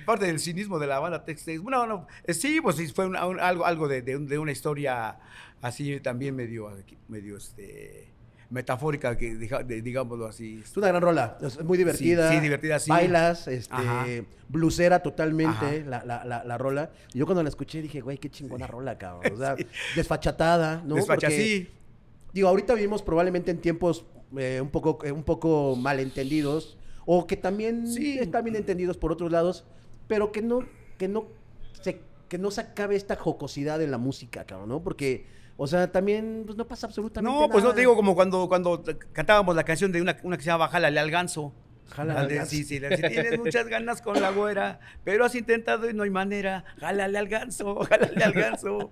Parte del cinismo de la banda Tex-Tex. Bueno, no, eh, sí, pues sí, fue un- algo, algo de, de un- de una historia así también medio, medio este, metafórica, que de- digámoslo así. Es una gran rola, es muy divertida. Sí, sí, divertida, sí. Bailas, este, blusera totalmente la, la, la, la rola. Y yo cuando la escuché dije, güey, qué chingona rola, cabrón. O sea, desfachatada, ¿no? Despacha, Porque, sí. Digo, ahorita vivimos probablemente en tiempos eh, un, poco, eh, un poco malentendidos o que también están bien entendidos por otros lados, pero que no, que no se, que no se acabe esta jocosidad en la música, cabrón, ¿no? Porque, o sea, también pues, no pasa absolutamente No, pues no nada. te digo como cuando, cuando cantábamos la canción de una, una que se llama Jálale al ganso. Jálale al ganso. Sí, sí, le- si tienes muchas ganas con la güera, pero has intentado y no hay manera, jálale al ganso, jálale al ganso.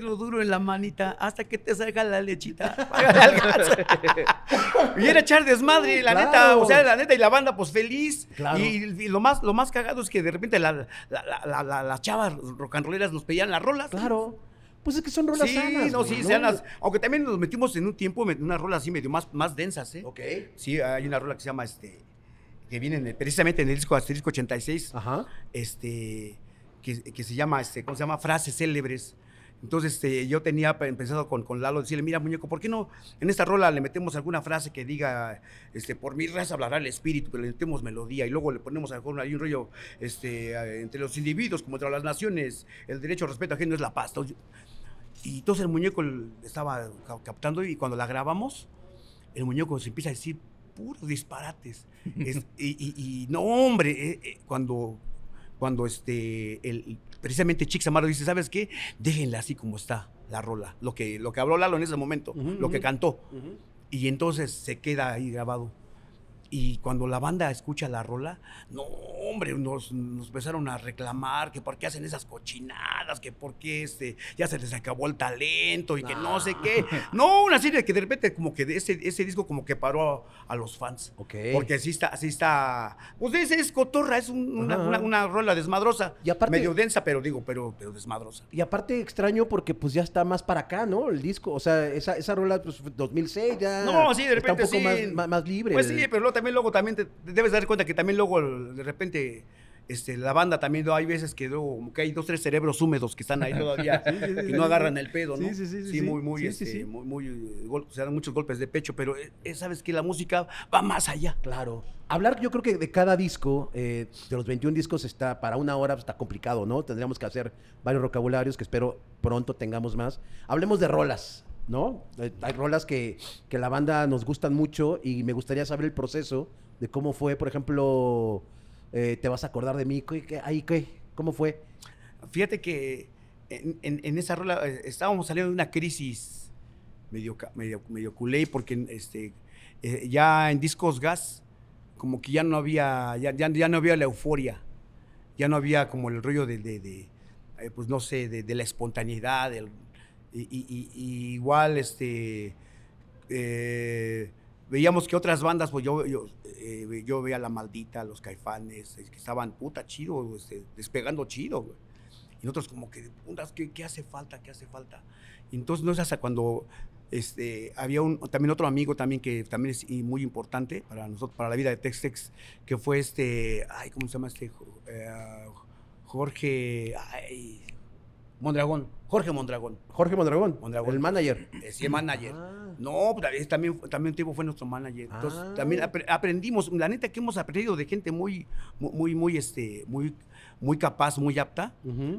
lo duro en la manita hasta que te salga la lechita. Jálale al ganso. Y era echar desmadre, la neta, o sea, la neta, y la banda pues feliz. Claro. Y, y lo, más, lo más cagado es que de repente la- la- la- la- la- las chavas rock and rolleras nos pedían las rolas. Claro. Pues es que son rolas Sí, sanas. no, sí, sanas. Aunque también nos metimos en un tiempo en unas rolas así medio más, más densas, ¿eh? Ok. Sí, hay una rola que se llama este. que viene en el- precisamente en el disco Asterisco 86, Ajá. este, que, que se llama, este, ¿cómo se llama? Frases célebres. Entonces, este, yo tenía pe- empezado con, con Lalo, decirle, mira, muñeco, ¿por qué no en esta rola le metemos alguna frase que diga, este, por mi raza hablará el espíritu, pero le metemos melodía y luego le ponemos a lo mejor ahí un rollo, este, entre los individuos como entre las naciones, el derecho al respeto ajeno es la paz. Entonces, y entonces el muñeco estaba ca- captando y cuando la grabamos, el muñeco se empieza a decir puros disparates. Es- y, y- y no, hombre, eh, eh, cuando, cuando este, el, precisamente Chix Amaro dice, ¿sabes qué? Déjenla así como está la rola, lo que, lo que habló Lalo en ese momento, lo que cantó. Y entonces se queda ahí grabado. Y cuando la banda escucha la rola, no, hombre, nos, nos empezaron a reclamar que por qué hacen esas cochinadas, que por qué este, ya se les acabó el talento y que no sé qué. No, una serie que de repente como que ese, ese disco como que paró a, a los fans. Ok. Porque así está, así está. Pues ese es cotorra, es un- una, una- una rola desmadrosa. Y aparte- medio densa, pero digo, pero, pero desmadrosa. Y aparte extraño porque pues ya está más para acá, ¿no? El disco, o sea, esa, esa rola pues fue 2006 ya No, sí, de está un repente poco sí. más, más, más libre. Pues sí, pero luego, también luego también te, te debes dar cuenta que también luego de repente este, la banda también hay veces que luego como que hay dos tres cerebros húmedos que están ahí todavía Sí, sí, que sí, no sí. agarran el pedo, ¿no? Sí, sí, sí, sí, sí. muy muy este, sí. muy muy gol- se dan muchos golpes de pecho, pero eh, eh, sabes que la música va más allá. Claro. Hablar yo creo que de cada disco, eh, de los 21 discos, está para una hora está complicado, ¿no? Tendríamos que hacer varios vocabularios que espero pronto tengamos más. Hablemos de rolas, ¿no? Eh, Hay rolas que, que la banda nos gustan mucho y me gustaría saber el proceso de cómo fue, por ejemplo, eh, Te vas a acordar de mí, ¿qué, qué- ahí qué? ¿Cómo fue? Fíjate que en, en- esa rola eh, estábamos saliendo de una crisis medio, medio, medio culé porque este, ya en discos gas como que ya no había, ya, ya, ya no había la euforia, ya no había como el rollo de, de- pues no sé, de la espontaneidad, del- y, igual este, eh, veíamos que otras bandas, pues yo, yo, eh, yo veía La Maldita, Los Caifanes, que estaban puta chido, este, despegando chido. Y nosotros como que, ¿qué, qué hace falta? ¿Qué hace falta? Entonces no es hasta cuando este, había un, también otro amigo también que también es muy importante para nosotros, para la vida de Tex-Tex, que fue este, ay, ¿cómo se llama este? Eh, Jorge, Mondragón, Jorge Mondragón. Jorge Mondragón, Mondragón. el manager. Ese manager. Ah. No, pues, es también, también tiempo fue nuestro manager. Entonces, Ah. también apre- aprendimos, la neta que hemos aprendido de gente muy, mu- muy, muy, este, muy, muy capaz, muy apta.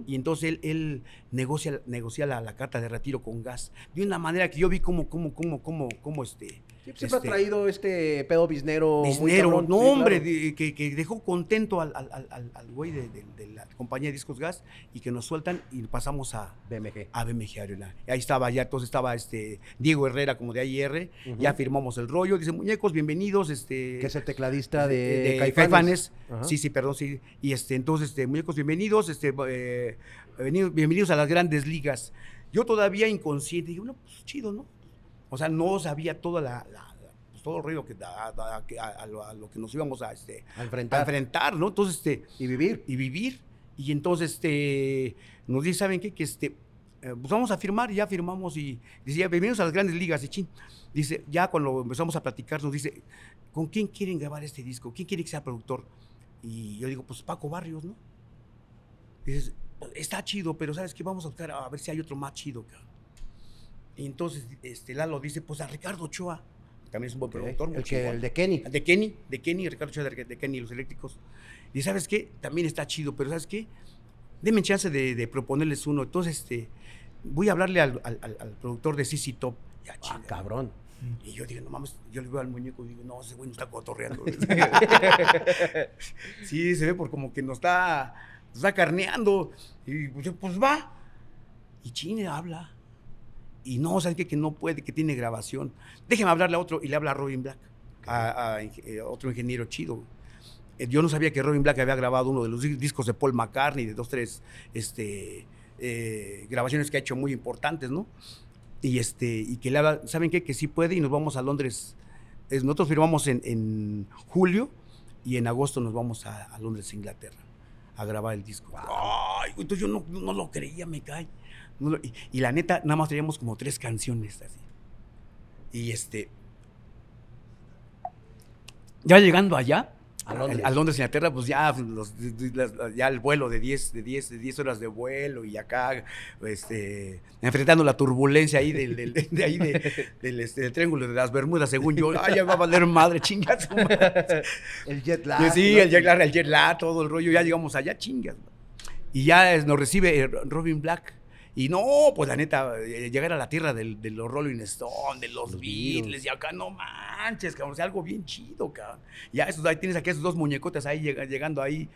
Y entonces él, él negocia, negocia la, la carta de retiro con gas. De una manera que yo vi cómo, cómo, cómo, cómo, cómo este. Siempre este, ha traído este pedo biznero. muy Biznero, cabrón, no sí, hombre, claro. de- que, que dejó contento al, al, al- al- güey de, de- de la compañía de discos gas y que nos sueltan y pasamos a, BMG. a BMG Arena. Ahí estaba ya, entonces estaba este Diego Herrera como de AIR, ya firmamos el rollo, dice muñecos, bienvenidos, este Que es el tecladista de, Caifanes. Sí, sí, perdón, sí. Y este, entonces, este, muñecos, bienvenidos, este, eh, bienvenidos, bienvenidos a las grandes ligas. Yo todavía inconsciente, digo, no, pues chido, ¿no? O sea, no sabía toda la, pues, todo el ruido que, a, a- a- a lo, que nos íbamos a, este, enfrentar. enfrentar, ¿no? Entonces, este, Y vivir. y vivir. Y entonces este, nos dice, ¿saben qué? Que este, eh, pues vamos a firmar y ya firmamos y dice, ya, bienvenidos a las grandes ligas. Y chin, dice, ya cuando empezamos a platicar, nos dice, ¿con quién quieren grabar este disco? ¿Quién quiere que sea productor? Y yo digo, pues Paco Barrios, ¿no? Dices, está chido, pero ¿sabes qué? Vamos a buscar a ver si hay otro más chido, cabrón. Y entonces este, Lalo dice, pues a Ricardo Ochoa, también es un buen productor. El, que, el de Kenny. De Kenny, de Kenny, Ricardo Ochoa de, de Kenny, los eléctricos. Y ¿sabes qué? También está chido, pero ¿sabes qué? Denme chance de, de proponerles uno. Entonces, este, voy a hablarle al, al- al- al productor de CC Top. Ya, Ah, cabrón. Y yo digo, no mames, yo le veo al muñeco y digo, no, ese güey no está cotorreando. sí, se ve por como que nos está, nos está carneando. Y pues, yo, pues va. Y Chine habla. Y no, ¿sabes qué? Que no puede, que tiene grabación. Déjeme hablarle a otro. Y le habla a Robin Black, a, a inge- eh, otro ingeniero chido. Eh, Yo no sabía que Robin Black había grabado uno de los di- discos de Paul McCartney, de dos, tres este, eh, grabaciones que ha hecho muy importantes, ¿no? Y, este, y que le habla, ¿saben qué? Que sí puede y nos vamos a Londres. Es- nosotros firmamos en, en julio y en agosto nos vamos a, a Londres, Inglaterra, a grabar el disco. Ay, entonces yo no, no lo creía, me cae. Y, y la neta, nada más teníamos como tres canciones así. Y este. Ya llegando allá, A Londres. A Londres, Inglaterra, pues ya, los- las- ya el vuelo de 10, de 10, de 10 horas de vuelo y acá, este, enfrentando la turbulencia ahí del, del- de ahí de- del, este, del triángulo de las Bermudas, según yo. Ay, ya va a valer madre, chingas. El jet lag. sí, ¿no? el jet lag, el jet lag, todo el rollo, ya llegamos allá, chingas. Y ya nos recibe eh, Robin Black. Y no, pues la neta, eh, llegar a la tierra del- de los Rolling Stones, de los, Los Beatles, Beatles. y acá no manches, cabrón, o sea, algo bien chido, cabrón. Ya esos, ahí tienes aquí esos dos muñecotes ahí llega- llegando ahí,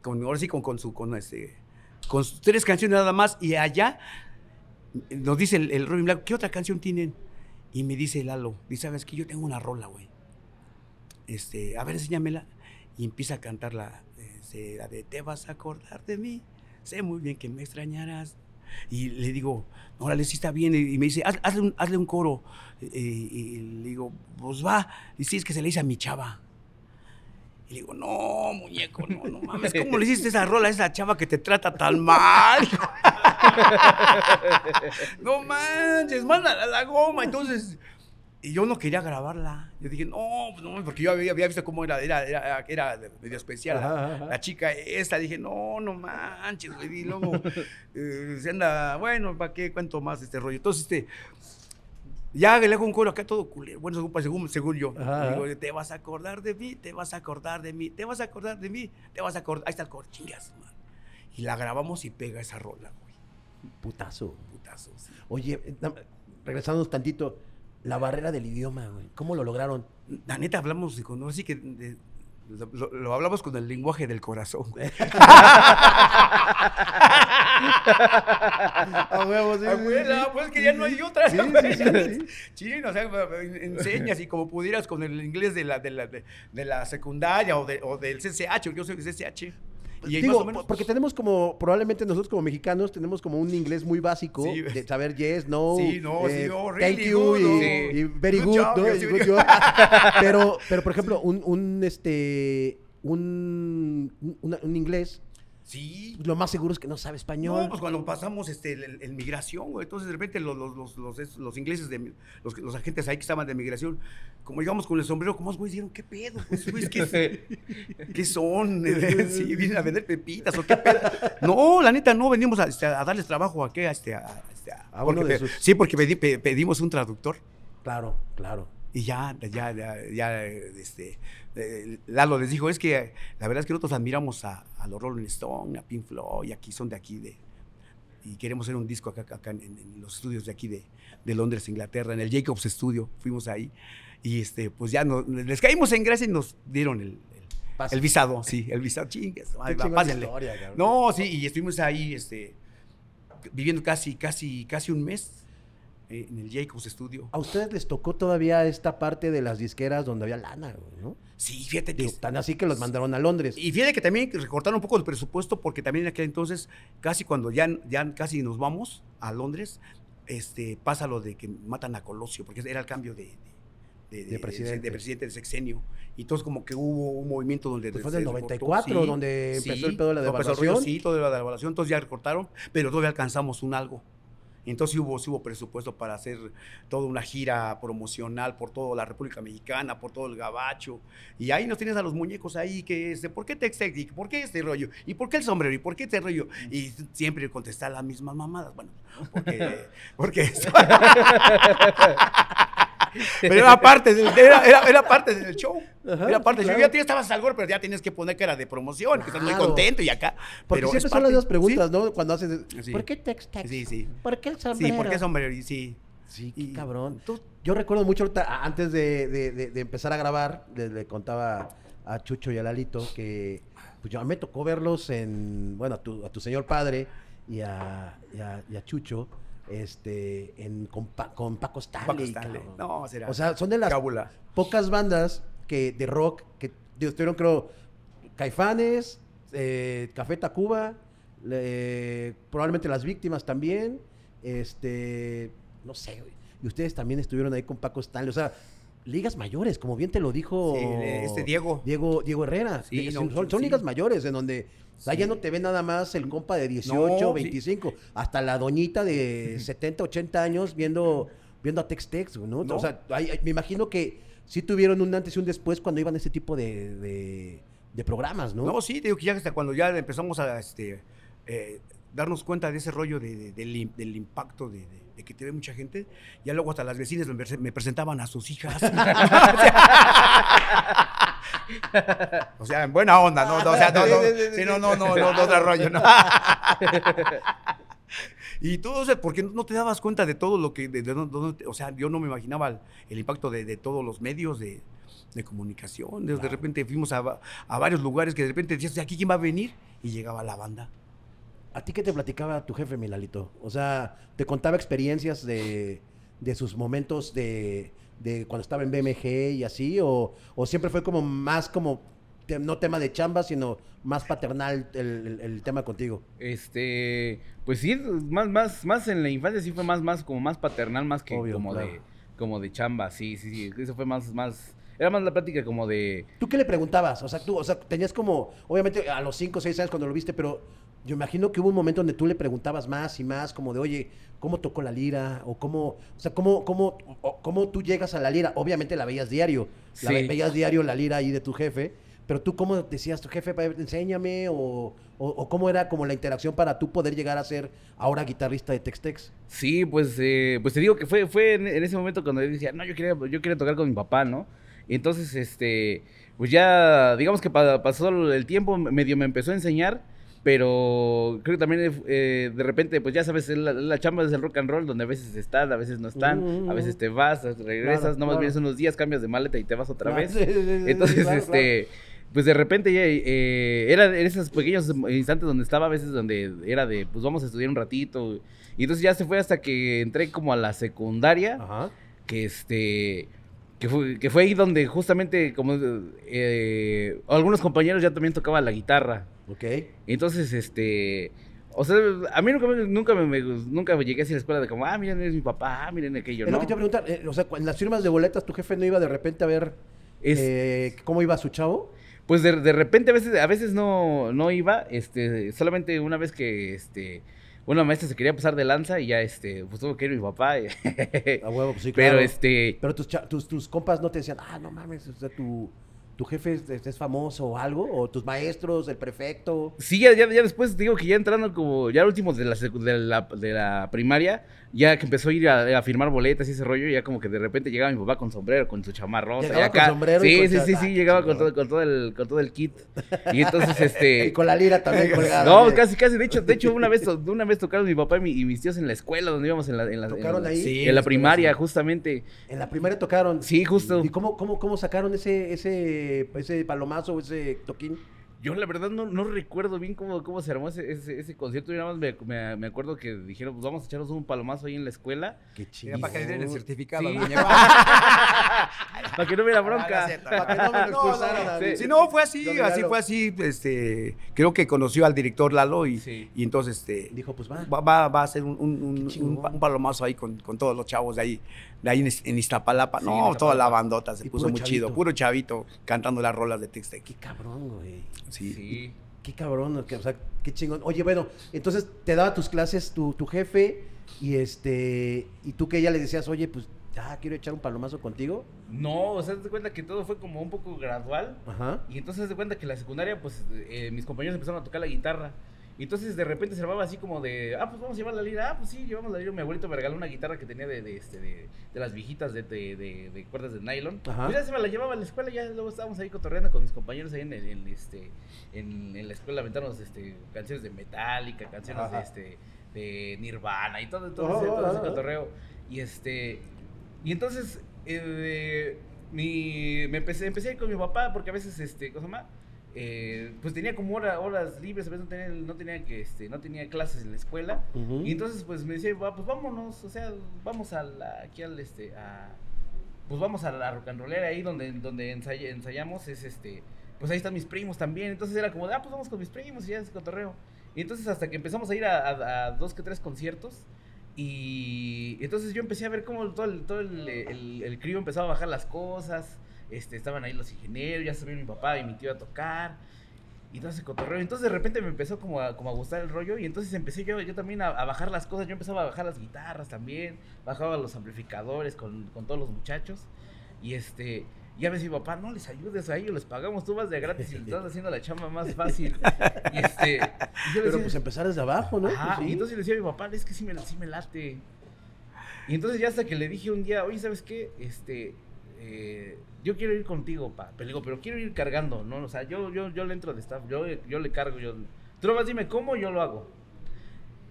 con, ahora sí con, con su, con este, con sus tres canciones nada más, y allá nos dice el, el Robin Black, ¿qué otra canción tienen? Y me dice Lalo, dice, sabes que yo tengo una rola, güey. Este, a ver, enséñamela. Y empieza a cantar la, este, la de Te vas a acordar de mí, sé muy bien que me extrañarás. Y le digo, órale, sí está bien. Y me dice, "Haz- hazle, un, hazle un coro. Y, y le digo, pues va. Y sí, es que se le dice a mi chava. Y le digo, no, muñeco, no, no mames, ¿cómo le hiciste esa rola a esa chava que te trata tan mal? no manches, mándala a la goma. Entonces, y yo no quería grabarla. Yo dije, no, pues no, porque yo había, había visto cómo era, era, era, era medio especial la, Ajá, ajá. la chica esta. Dije, no, no manches, güey. Y luego eh, se anda, bueno, ¿para qué cuento más este rollo? Entonces, este, ya le hago un coro acá todo culero. Bueno, según, según, según yo. Digo, te vas a acordar de mí, te vas a acordar de mí, te vas a acordar de mí, te vas a acordar. Ahí está el coro, chingas, man. Y la grabamos y pega esa rola, güey. Putazo. Putazos. Oye, eh, regresándonos tantito, la barrera del idioma, güey. ¿Cómo lo lograron? La neta hablamos, de- con, ahora sí que de- lo, lo hablamos con el lenguaje del corazón. güey. A huevo, sí, Abuela, pues que ya no hay otra. Sí, sí, sí, sí. Sí, o sea, enseñas y como pudieras con el inglés de la, de la, de, de la secundaria o, de, o del CCH, yo soy del CCH. Y ahí Digo, más menos, porque tenemos como, probablemente nosotros como mexicanos tenemos como un inglés muy básico Sí, de saber yes, no, Sí, no, sí, eh, no, thank you good, y, very Good job, ¿no? yes, Y sí. good job. pero, pero por ejemplo, un, un este, un, un, un inglés, sí. lo más seguro es que no sabe español. No, pues cuando pasamos este, el, migración, güey, entonces de repente los, los, los, los, es- los ingleses, de, los, los agentes ahí que estaban de migración, como llegamos con el sombrero, como güey, dijeron, ¿qué pedo? Pues, güey, ¿qué, ¿qué son? sí, vienen a vender pepitas o qué pedo. No, la neta, no, venimos a, este, a darles trabajo a qué, a este, a, este, a- porque sus- Sí, porque pedi- pe- pedimos un traductor. Claro, claro. Y ya, ya, ya, ya, este, eh, Lalo les dijo, es que la verdad es que nosotros admiramos a, a los Rolling Stones, a Pink Floyd, aquí son de aquí, de, y queremos hacer un disco acá, acá en, en los estudios de aquí de, de Londres, Inglaterra, en el Jacobs Studio, fuimos ahí, y este, pues ya nos- les caímos en gracia y nos dieron el, el, el visado, sí, el visado, chingues, ay, va, pásenle. historia. No, sí, y estuvimos ahí, este, viviendo casi, casi, casi un mes eh, en el Jacobs Studio. A ustedes les tocó todavía esta parte de las disqueras donde había lana, ¿no? Sí, fíjate que... Tan así que los mandaron a Londres. Y fíjate que también recortaron un poco el presupuesto porque también en aquel entonces, casi cuando ya, ya casi nos vamos a Londres, este, pasa lo de que matan a Colosio, porque era el cambio de, de, De presidente. de presidente del sexenio. Y entonces como que hubo un movimiento donde... Pues fue se en el recortó, 94 donde empezó el pedo de la rollo, devaluación. Sí, todo de la devaluación, entonces ya recortaron, pero todavía alcanzamos un algo. Y entonces hubo, sí hubo presupuesto para hacer toda una gira promocional por toda la República Mexicana, por todo el gabacho. Y ahí nos tienes a los muñecos ahí que, este, ¿por qué Textec? ¿Y ¿Por qué este rollo? ¿Y por qué el sombrero? ¿Y por qué este rollo? Y siempre contestar las mismas mamadas. Bueno, porque... porque pero era parte del, era, era- era parte del show. Ajá, era sí, parte del show. Ya estabas al golpe, pero ya tienes que poner que era de promoción, que estás muy contento y acá. Porque pero siempre son las mismas preguntas, ¿no? Cuando haces, Sí. ¿por qué text text? Sí, sí. ¿Por qué el Sí, sombrero? ¿por qué sombrero? Y Sí. Sí, qué Y- cabrón. Tú- Yo recuerdo mucho ahorita, antes de, de- de- de empezar a grabar, le, le contaba a Chucho y a Lalito que pues yo me tocó verlos en, bueno, a tu, a tu señor padre y a, y a- y a Chucho, este, en, con, Pa- con Paco Stanley. Paco Stanley. cabrón. No, será. O sea, son de las pocas bandas que de rock que estuvieron, creo, Caifanes, eh, Café Tacuba, le- probablemente Las Víctimas también, este, no sé, güey. Y ustedes también estuvieron ahí con Paco Stanley, o sea, ligas mayores, como bien te lo dijo Sí, este Diego. Diego, Diego Herrera. Sí, no, son, son sí. ligas mayores en donde ya no te ve nada más el compa de 18, No, sí. 25, hasta la doñita de 70, 80 años viendo, viendo a Tex Tex, ¿no? No. O sea, hay- hay- me imagino que sí tuvieron un antes y un después cuando iban a ese tipo de, de- de programas, ¿no? No, sí, te digo que ya hasta cuando ya empezamos a este, eh, darnos cuenta de ese rollo de- de- del, del impacto de, que te ve mucha gente, ya luego hasta las vecinas me, prese- me presentaban a sus hijas. o sea, en buena onda, ¿no? O sea, no, no, sí, no, no, no, no, no, otro rollo, ¿no? Y todo eso, porque no te dabas cuenta de todo lo que, de, de dónde- o sea, yo no me imaginaba el, el impacto de, todos los medios de, comunicación. De, de repente fuimos a, a varios lugares que de repente decías, ¿de aquí quién va a venir? Y llegaba la banda. ¿A ti qué te platicaba tu jefe, Milalito? O sea, ¿te contaba experiencias de, de sus momentos de, de cuando estaba en BMG y así? ¿O, o siempre fue como más como, no tema de chamba, sino más paternal el, el- el tema contigo? Este, pues sí, más, más, más en la infancia sí fue más, más, como más paternal, más que Obvio, como claro. de, como de chamba, sí, sí, sí. Eso fue más, más, era más la plática como de, ¿Tú qué le preguntabas? O sea, tú, o sea, tenías como, obviamente a los 5 o 6 años cuando lo viste, pero yo imagino que hubo un momento donde tú le preguntabas más y más, como de, oye, ¿cómo tocó la lira? O cómo, o sea, ¿cómo, cómo, cómo tú llegas a la lira? Obviamente la veías diario, la Sí. ve- veías diario la lira ahí de tu jefe, pero tú cómo decías, tu jefe, enséñame, o, o, o cómo era como la interacción para tú poder llegar a ser ahora guitarrista de Tex-Tex. Sí, pues, eh, pues te digo que fue, fue en, en ese momento cuando yo decía, no, yo quería, yo quería tocar con mi papá, ¿no? Y entonces, este, pues ya, digamos que pa- pasó el tiempo, medio me empezó a enseñar, pero creo que también eh, de repente, pues ya sabes, la, la chamba es el rock and roll, donde a veces están, a veces no están, Mm. a veces te vas, regresas, Claro, nomás claro. vienes unos días, cambias de maleta y te vas otra Ah, vez. Entonces, este, pues de repente ya, eh, era en esos pequeños instantes donde estaba a veces donde era de, pues vamos a estudiar un ratito. Y entonces ya se fue hasta que entré como a la secundaria. Ajá. que este, que fue, que fue ahí donde justamente como eh, algunos compañeros ya también tocaban la guitarra. Ok. Entonces, este, o sea, a mí nunca, me- nunca, me, nunca llegué así a la escuela de como, ah, miren, es mi papá, ah, miren aquello, Es ¿no? lo que te iba a preguntar, eh, o sea, en las firmas de boletas, tu jefe no iba de repente a ver Es- eh, cómo iba su chavo. Pues de, de repente a veces, a veces no, no iba, este, solamente una vez que este, una maestra se quería pasar de lanza y ya este, pues tuvo que ir mi papá. y- A huevo, pues sí, Pero claro. este, Pero tus, tus, tus compas no te decían, ah, no mames, o sea, tu, tu jefe es, es- famoso o algo, o tus maestros, el prefecto. sí, ya, ya, ya después digo que ya entrando como, ya últimos de la, de la, de la primaria, ya que empezó a ir a, a firmar boletas y ese rollo, ya como que de repente llegaba mi papá con sombrero, con su chamarrota. Llegaba y con sombrero y Sí, con sí, sí, ah, sí, llegaba con todo, con todo el, con todo el kit. Y entonces, este... Y con la lira también colgada. No, casi, casi. De hecho, de hecho una, vez, una vez tocaron mi papá y, mi- y mis tíos en la escuela, donde íbamos en la, en la, en ¿Tocaron la- ahí? Sí, en la primaria, justamente. En la primaria tocaron. Sí, justo. ¿Y cómo, cómo, cómo sacaron ese, ese, ese palomazo o ese toquín? Yo la verdad no, no recuerdo bien cómo, cómo se armó ese, ese, ese concierto. Yo nada más me, me- me acuerdo que dijeron, pues vamos a echarnos un palomazo ahí en la escuela. Qué chido. Para que le den el certificado. Sí. Para que no hubiera Ah, bronca. Para que no me lo expulsaran. sí. no, fue así, Don así Lalo. fue así, este, creo que conoció al director Lalo y, Sí. y entonces, este, Dijo, pues va. va, va, va a hacer un, un, palomazo ahí con, con todos los chavos de ahí, de ahí en, en Iztapalapa. Sí, no, en toda Iztapalapa. la bandota se Y puso muy chido, puro chavito cantando las rolas de Textex. Qué cabrón, güey. Sí. Sí. Qué cabrón, o sea, qué chingón. Oye, bueno, entonces te daba tus clases tu, tu jefe y este y tú que ella le decías, oye, pues ya quiero echar un palomazo contigo. No, o sea, te das cuenta que todo fue como un poco gradual. Ajá. Y entonces te cuenta que en la secundaria, pues eh, mis compañeros empezaron a tocar la guitarra. Y entonces de repente se armaba así como de, ah, pues vamos a llevar la lira. Ah, pues sí, llevamos la lira. Mi abuelito me regaló una guitarra que tenía de, de, este, de, de las viejitas de, de, cuerdas de nylon. Ajá. Pues ya se me la llevaba a la escuela. Ya luego estábamos ahí cotorreando con mis compañeros ahí en, el- en, este, en, en la escuela, aventándonos este, canciones de Metallica, canciones Ajá. de, este, de Nirvana y todo, todo, Ajá, ese, todo ese cotorreo. Y este, y entonces eh, mi, me empecé, empecé a ir con mi papá porque a veces, este, ¿cómo se llama? Eh, pues tenía como hora- horas libres, a veces no tenía, no tenía que, este, no tenía clases en la escuela. Y entonces pues me decía, "Va, pues vámonos, o sea, vamos a la, aquí al, este, a, pues vamos a la rock and rollera ahí donde, donde ensay- ensayamos, es este, pues ahí están mis primos también. Entonces era como, de, ah, pues vamos con mis primos y ya es cotorreo. Y entonces hasta que empezamos a ir a, a- a dos que tres conciertos. Y entonces yo empecé a ver cómo todo el, todo el, el, el crío empezaba a bajar las cosas. Este, estaban ahí los ingenieros, ya sabía mi papá y mi tío a tocar. Y todo ese cotorreo. Entonces de repente me empezó como a, como a gustar el rollo. Y entonces empecé yo, yo también a, a bajar las cosas. Yo empezaba a bajar las guitarras también. Bajaba los amplificadores con, con todos los muchachos. Y este, ya me decía mi papá, no les ayudes a ellos, les pagamos, tú vas de gratis y le estás haciendo la chamba más fácil. y este, y yo le Pero decía, pues empezar desde abajo, ¿no? Pues sí. y entonces le decía a mi papá, es que sí me, sí me late. Y entonces ya hasta que le dije un día, oye, ¿sabes qué? Este, eh, yo quiero ir contigo, pa. Pero digo, pero quiero ir cargando, ¿no? O sea, yo, yo, yo le entro de staff, yo, yo le cargo, yo... Tú nomás dime cómo, yo lo hago.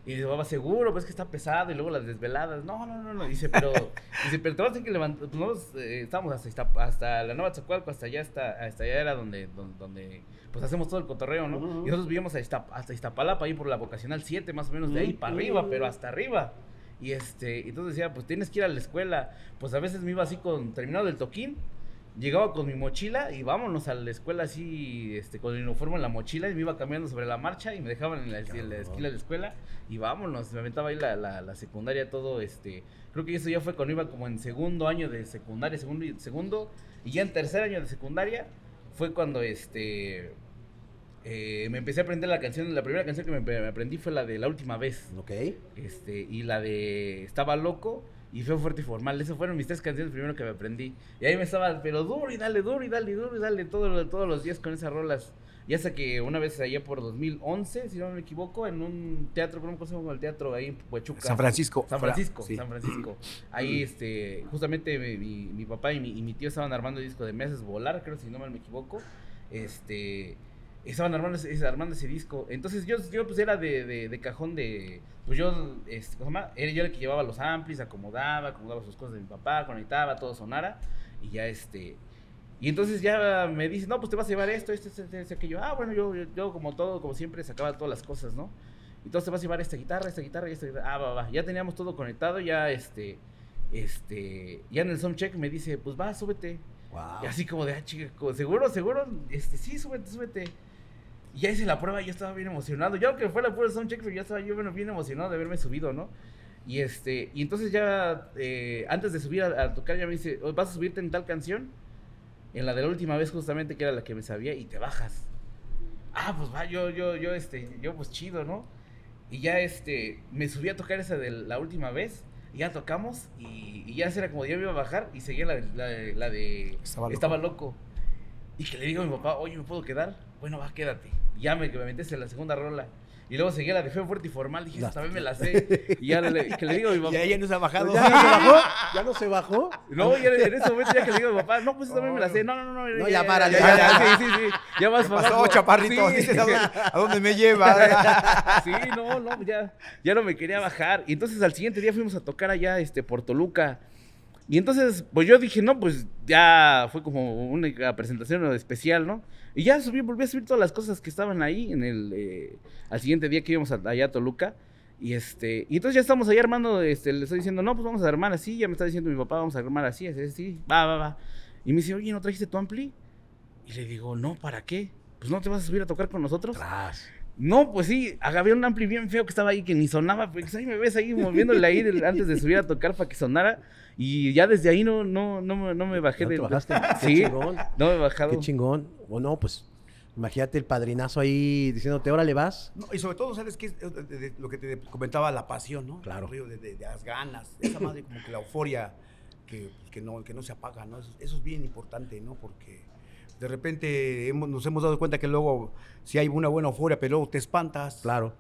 Y dice, papá, seguro, pues es que está pesado, y luego las desveladas. No, no, no, no. Dice, pero, dice, pero te vas a tener que levantar. Pues nosotros eh, estamos hasta, hasta la Nueva Zacualco, hasta allá, hasta, hasta allá era donde, donde, donde, pues hacemos todo el cotorreo, ¿no? Ujú. Y nosotros vivíamos a Iztap- hasta Iztapalapa, ahí por la vocacional 7, más o menos, de ahí Ujú. para arriba, pero hasta arriba. Y este, entonces decía, pues tienes que ir a la escuela. Pues a veces me iba así con, terminado el toquín, llegaba con mi mochila y vámonos a la escuela así, este, con el uniforme en la mochila y me iba cambiando sobre la marcha y me dejaban en la, en la esquina de la escuela y vámonos, me aventaba ahí la, la, la secundaria todo, este, creo que eso ya fue cuando iba como en segundo año de secundaria, segundo y, segundo, y ya en tercer año de secundaria fue cuando, este, eh, me empecé a aprender la canción, la primera canción que me, me aprendí fue la de La Última Vez, Ok. este, y la de Estaba Loco y Feo Fuerte y Formal. Esas fueron mis tres canciones primero que me aprendí. Y ahí me estaba, pero duro y dale, duro y dale, duro y dale, todo, todos los días con esas rolas. Y hasta que una vez allá por 2011, si no me equivoco, en un teatro, ¿cómo se llama el teatro? Ahí en Huachuca. San Francisco. San Francisco, Sí. San Francisco. Ahí, este, justamente mi, mi- mi papá y mi, y mi tío estaban armando el disco de Meses Volar, creo, si no mal me equivoco. Este, estaban armando ese, armando ese disco. Entonces yo, yo pues era de, de, de cajón de, pues yo, este, ¿cómo se llama? Era yo el que llevaba los amplis, acomodaba, acomodaba sus cosas de mi papá, conectaba, todo sonara. Y ya, este, y entonces ya me dice, no, pues te vas a llevar esto, esto, esto, aquello. Ah, bueno, yo, yo, yo como todo, como siempre, sacaba todas las cosas, ¿no? Entonces te vas a llevar esta guitarra, esta guitarra y esta guitarra. Ah, va, va. Ya teníamos todo conectado, ya este, este, ya en el soundcheck me dice, pues va, súbete. Wow. Y así como de, ah, chica, seguro, seguro, este, sí, súbete, súbete. Y ya hice la prueba y yo estaba bien emocionado. Ya aunque fuera puro soundcheck, pero ya estaba yo bueno, bien emocionado de haberme subido, ¿no? Y este, y entonces ya, eh, antes de subir a, a tocar, ya me dice, "Oye, ¿vas a subirte en tal canción? En la de la última vez justamente, que era la que me sabía, y te bajas. Ah, pues va, yo, yo, yo, este, yo pues chido, ¿no? Y ya, este, me subí a tocar esa de la última vez, y ya tocamos, y, y ya era como yo me iba a bajar, y seguía la, la, la de Estaba Estaba loco. loco. Y que le digo a mi papá, oye, ¿me puedo quedar? Bueno, va, quédate. Ya me, que me metes en la segunda rola. Y luego seguía la de Feo Fuerte y Formal, dije, vez me la sé. Y ya le, que le digo a mi papá, Y ella no se ha bajado. ¿Ya no se bajó? ¿Ya no se bajó? no, ya en ese momento ya que le digo a mi papá, no, pues también me la sé. No, no, no, no. Ya párale, Ya, ya, ya, ya. sí, sí, sí. Ya más para Pasó, chaparrito. Sí. Dices, ¿a dónde, a dónde me lleva? Sí, no, no, ya, ya no me quería bajar. Y entonces al siguiente día fuimos a tocar allá este, por Toluca. Y entonces, pues yo dije, no, pues ya fue como una presentación especial, ¿no? Y ya subí, volví a subir todas las cosas que estaban ahí en el, eh, al siguiente día que íbamos allá a Toluca. Y este, y entonces ya estamos ahí armando, este, le estoy diciendo, no, pues vamos a armar así, ya me está diciendo mi papá, vamos a armar así, así, así, va, va, va. Y me dice, oye, ¿no trajiste tu ampli? Y le digo, no, ¿para qué? Pues no te vas a subir a tocar con nosotros. Tras. No, pues sí, había un ampli bien feo que estaba ahí que ni sonaba, pues ahí me ves ahí moviéndole ahí del- antes de subir a tocar para que sonara y ya desde ahí no no no, me- no me bajé ¿No de te bajaste? Qué Sí, chingón. no me he bajado. Qué chingón. O no, pues imagínate el padrinazo ahí diciéndote, órale vas. No, y sobre todo, ¿sabes qué? es? De- de- de lo que te comentaba, la pasión, ¿no? Claro. El río de, de- de las ganas. Esa madre, como que la euforia que, que, no, que no se apaga, ¿no? Eso, eso es bien importante, ¿no? Porque de repente hemos- nos hemos dado cuenta que luego, si hay una buena euforia, pero luego te espantas. Claro.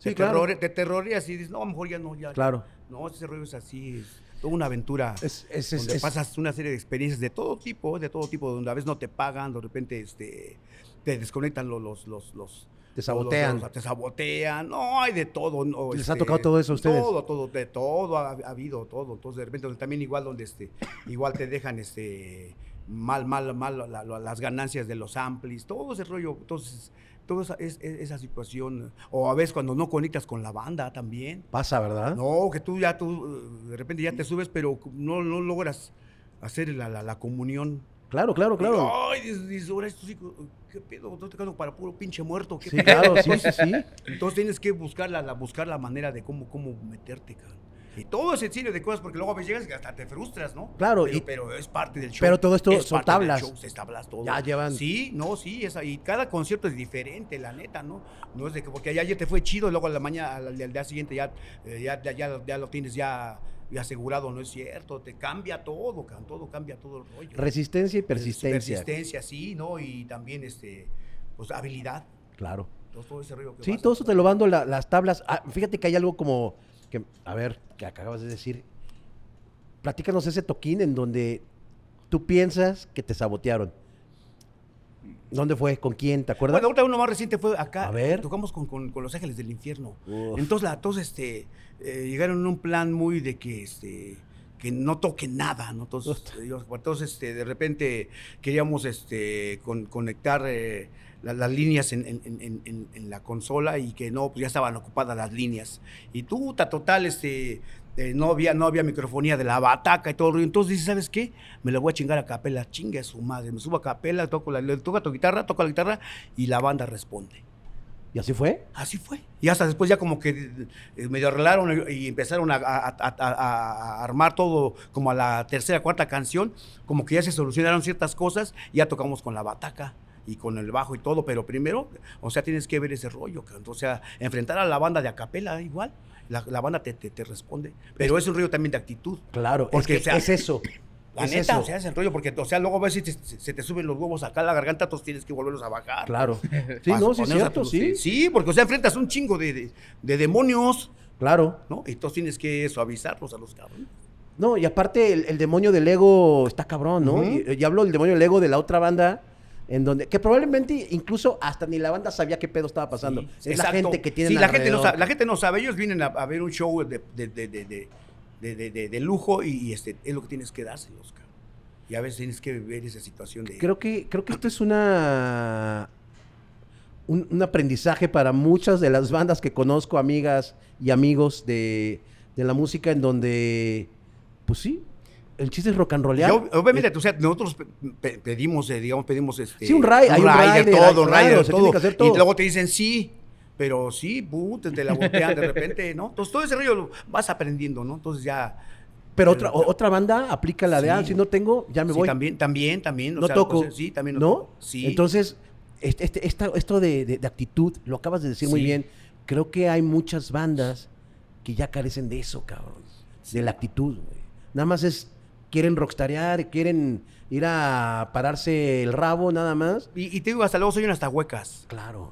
Te, Sí, claro. te terrorías y dices, no, a lo mejor ya no, ya. Claro. No, ese rollo es así, es toda una aventura. Es, es, donde es- pasas una serie de experiencias de todo tipo, de todo tipo, donde a veces no te pagan, de repente este, te desconectan los, los, los, los- Te sabotean. los- los- te sabotean, no, hay de todo. no, ¿Les ha tocado todo eso a ustedes? Todo, todo, de todo ha, ha habido, todo. Entonces, de repente, también igual donde este, igual te dejan este, mal, mal, mal la- la- las ganancias de los amplis, todo ese rollo. Entonces, toda esa, es- es- esa situación, o a veces cuando no conectas con la banda también. pasa, ¿verdad? No, que tú ya, tú, de repente ya te subes, pero no, no logras hacer la, la, comunión. Claro, claro, claro. Ay, ahora estos hijos, ¿qué pedo? ¿Estoy tocando para puro pinche muerto? ¿Qué Sí, pedo?" claro, sí, sí, sí. Entonces tienes que buscar la, la- buscar la manera de cómo, cómo meterte, cabrón. Y todo ese serie de cosas, porque luego a veces llegas y hasta te frustras, ¿no? Claro, pero, y- pero es parte del show. pero todo esto Es son tablas. show, se tablas todo. Ya llevan- Sí, no, sí, esa, y cada concierto es diferente, la neta, ¿no? No es de que porque ayer te fue chido, y luego a la mañana, al, al día siguiente ya, eh, ya, ya, ya, ya lo tienes ya y asegurado no es cierto, te cambia todo, todo cambia todo el rollo. Resistencia y persistencia. Persistencia, sí, ¿no? Y también, este, pues, habilidad. Claro. Todo, todo ese rollo que Sí, todo eso te lo mando la- las tablas. Ah, fíjate que hay algo como que, a ver, que acabas de decir. Platícanos ese toquín en donde tú piensas que te sabotearon. ¿Dónde fue? ¿Con quién? ¿Te acuerdas? Bueno, ahorita uno más reciente fue acá. A ver. Tocamos con, con- con Los Ángeles del Infierno. Uf. Entonces, la, este, eh, llegaron en un plan muy de que, este, que no toque nada, ¿no? Entonces, ellos- entonces este, de repente queríamos este, con- conectar eh, la- las líneas en, en- en- en- la consola y que no, pues ya estaban ocupadas las líneas. Y tú, ta total, este, eh, no, había, no había microfonía de la bataca y todo. el rollo. Entonces dices, ¿sabes qué? Me la voy a chingar a capela, chingue a su madre. Me subo a capela, toco la, le toco tu guitarra, toco la guitarra y la banda responde. ¿Y así fue? Así fue. Y hasta después ya como que eh, medio arreglaron y empezaron a, a- a- a- a armar todo como a la tercera, cuarta canción, como que ya se solucionaron ciertas cosas, y ya tocamos con la bataca y con el bajo y todo, pero primero, o sea, tienes que ver ese rollo, o sea, enfrentar a la banda de acapela igual, la, la banda te, te- te responde, pero es un rollo también de actitud. Claro, Porque, es, que o sea, es eso. La es neta, eso. o sea, es el rollo, porque, o sea, luego a ver si te- se te suben los huevos acá a la garganta, entonces tienes que volverlos a bajar. Claro. Sí, no, sí cierto, sí. Sí, porque, o sea, enfrentas un chingo de, de- de demonios, Claro. ¿no? Y entonces tienes que suavizarlos a los cabrones. No, y aparte el, el demonio del ego está cabrón, ¿no? Ujú. y, y hablo del demonio del ego de la otra banda, en donde, que probablemente incluso hasta ni la banda sabía qué pedo estaba pasando. Sí, es la gente que tiene Sí, la gente, no sabe, la gente no sabe. Ellos vienen a, a ver un show de, de, de, de, de- de- de- de- de lujo y, y, este, es lo que tienes que dárselos, cabrón. Y a veces tienes que ver esa situación de... Creo que, creo que esto es una un, un aprendizaje para muchas de las bandas que conozco, amigas y amigos de, de la música, en donde, pues sí, el chiste es rock and rollear. Yo, obviamente, o sea, nosotros pe- pe- pedimos, eh, digamos, pedimos este. Sí, un ri- hay un rider, rider, todo, un rider, todo. Y luego te dicen sí, pero sí, puta, te la voltean de repente, ¿no? Entonces todo ese rollo lo vas aprendiendo, ¿no? Entonces ya. pero otra, pero- otra banda aplica la de, Sí. ah, si no tengo, ya me sí, voy. también, también, también. o no sea, toco. entonces, sí, también. ¿No? toco. Sí. Entonces, este, este- esta- esto de, de- de actitud, lo acabas de decir muy bien. Creo que hay muchas bandas que ya carecen de eso, cabrón. De la actitud, güey. Nada más es, quieren rockstarear, quieren ir a pararse el rabo, nada más. Y, y te digo, hasta luego soy hasta huecas. Claro.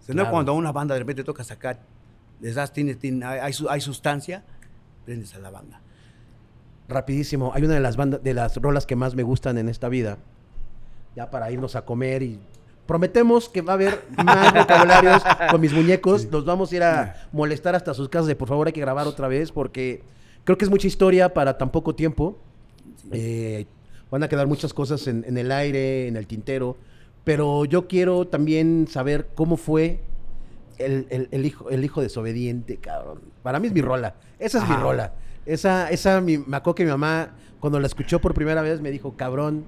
O sea, Claro. No cuando a una banda de repente toca sacar, les das, tiene, tiene- hay, hay su- hay sustancia, prendes a la banda. Rapidísimo, hay una de las bandas, de las rolas que más me gustan en esta vida. Ya para irnos a comer y prometemos que va a haber más vocabularios con mis muñecos. Los vamos a ir a molestar hasta sus casas de por favor hay que grabar otra vez porque creo que es mucha historia para tan poco tiempo. Eh, van a quedar muchas cosas en, en el aire, en el tintero. Pero yo quiero también saber cómo fue el, el- el hijo, el hijo desobediente, cabrón. Para mí es mi rola. Esa es mi Ajá. rola. Esa, esa mi- me acuerdo que mi mamá, cuando la escuchó por primera vez, me dijo, cabrón,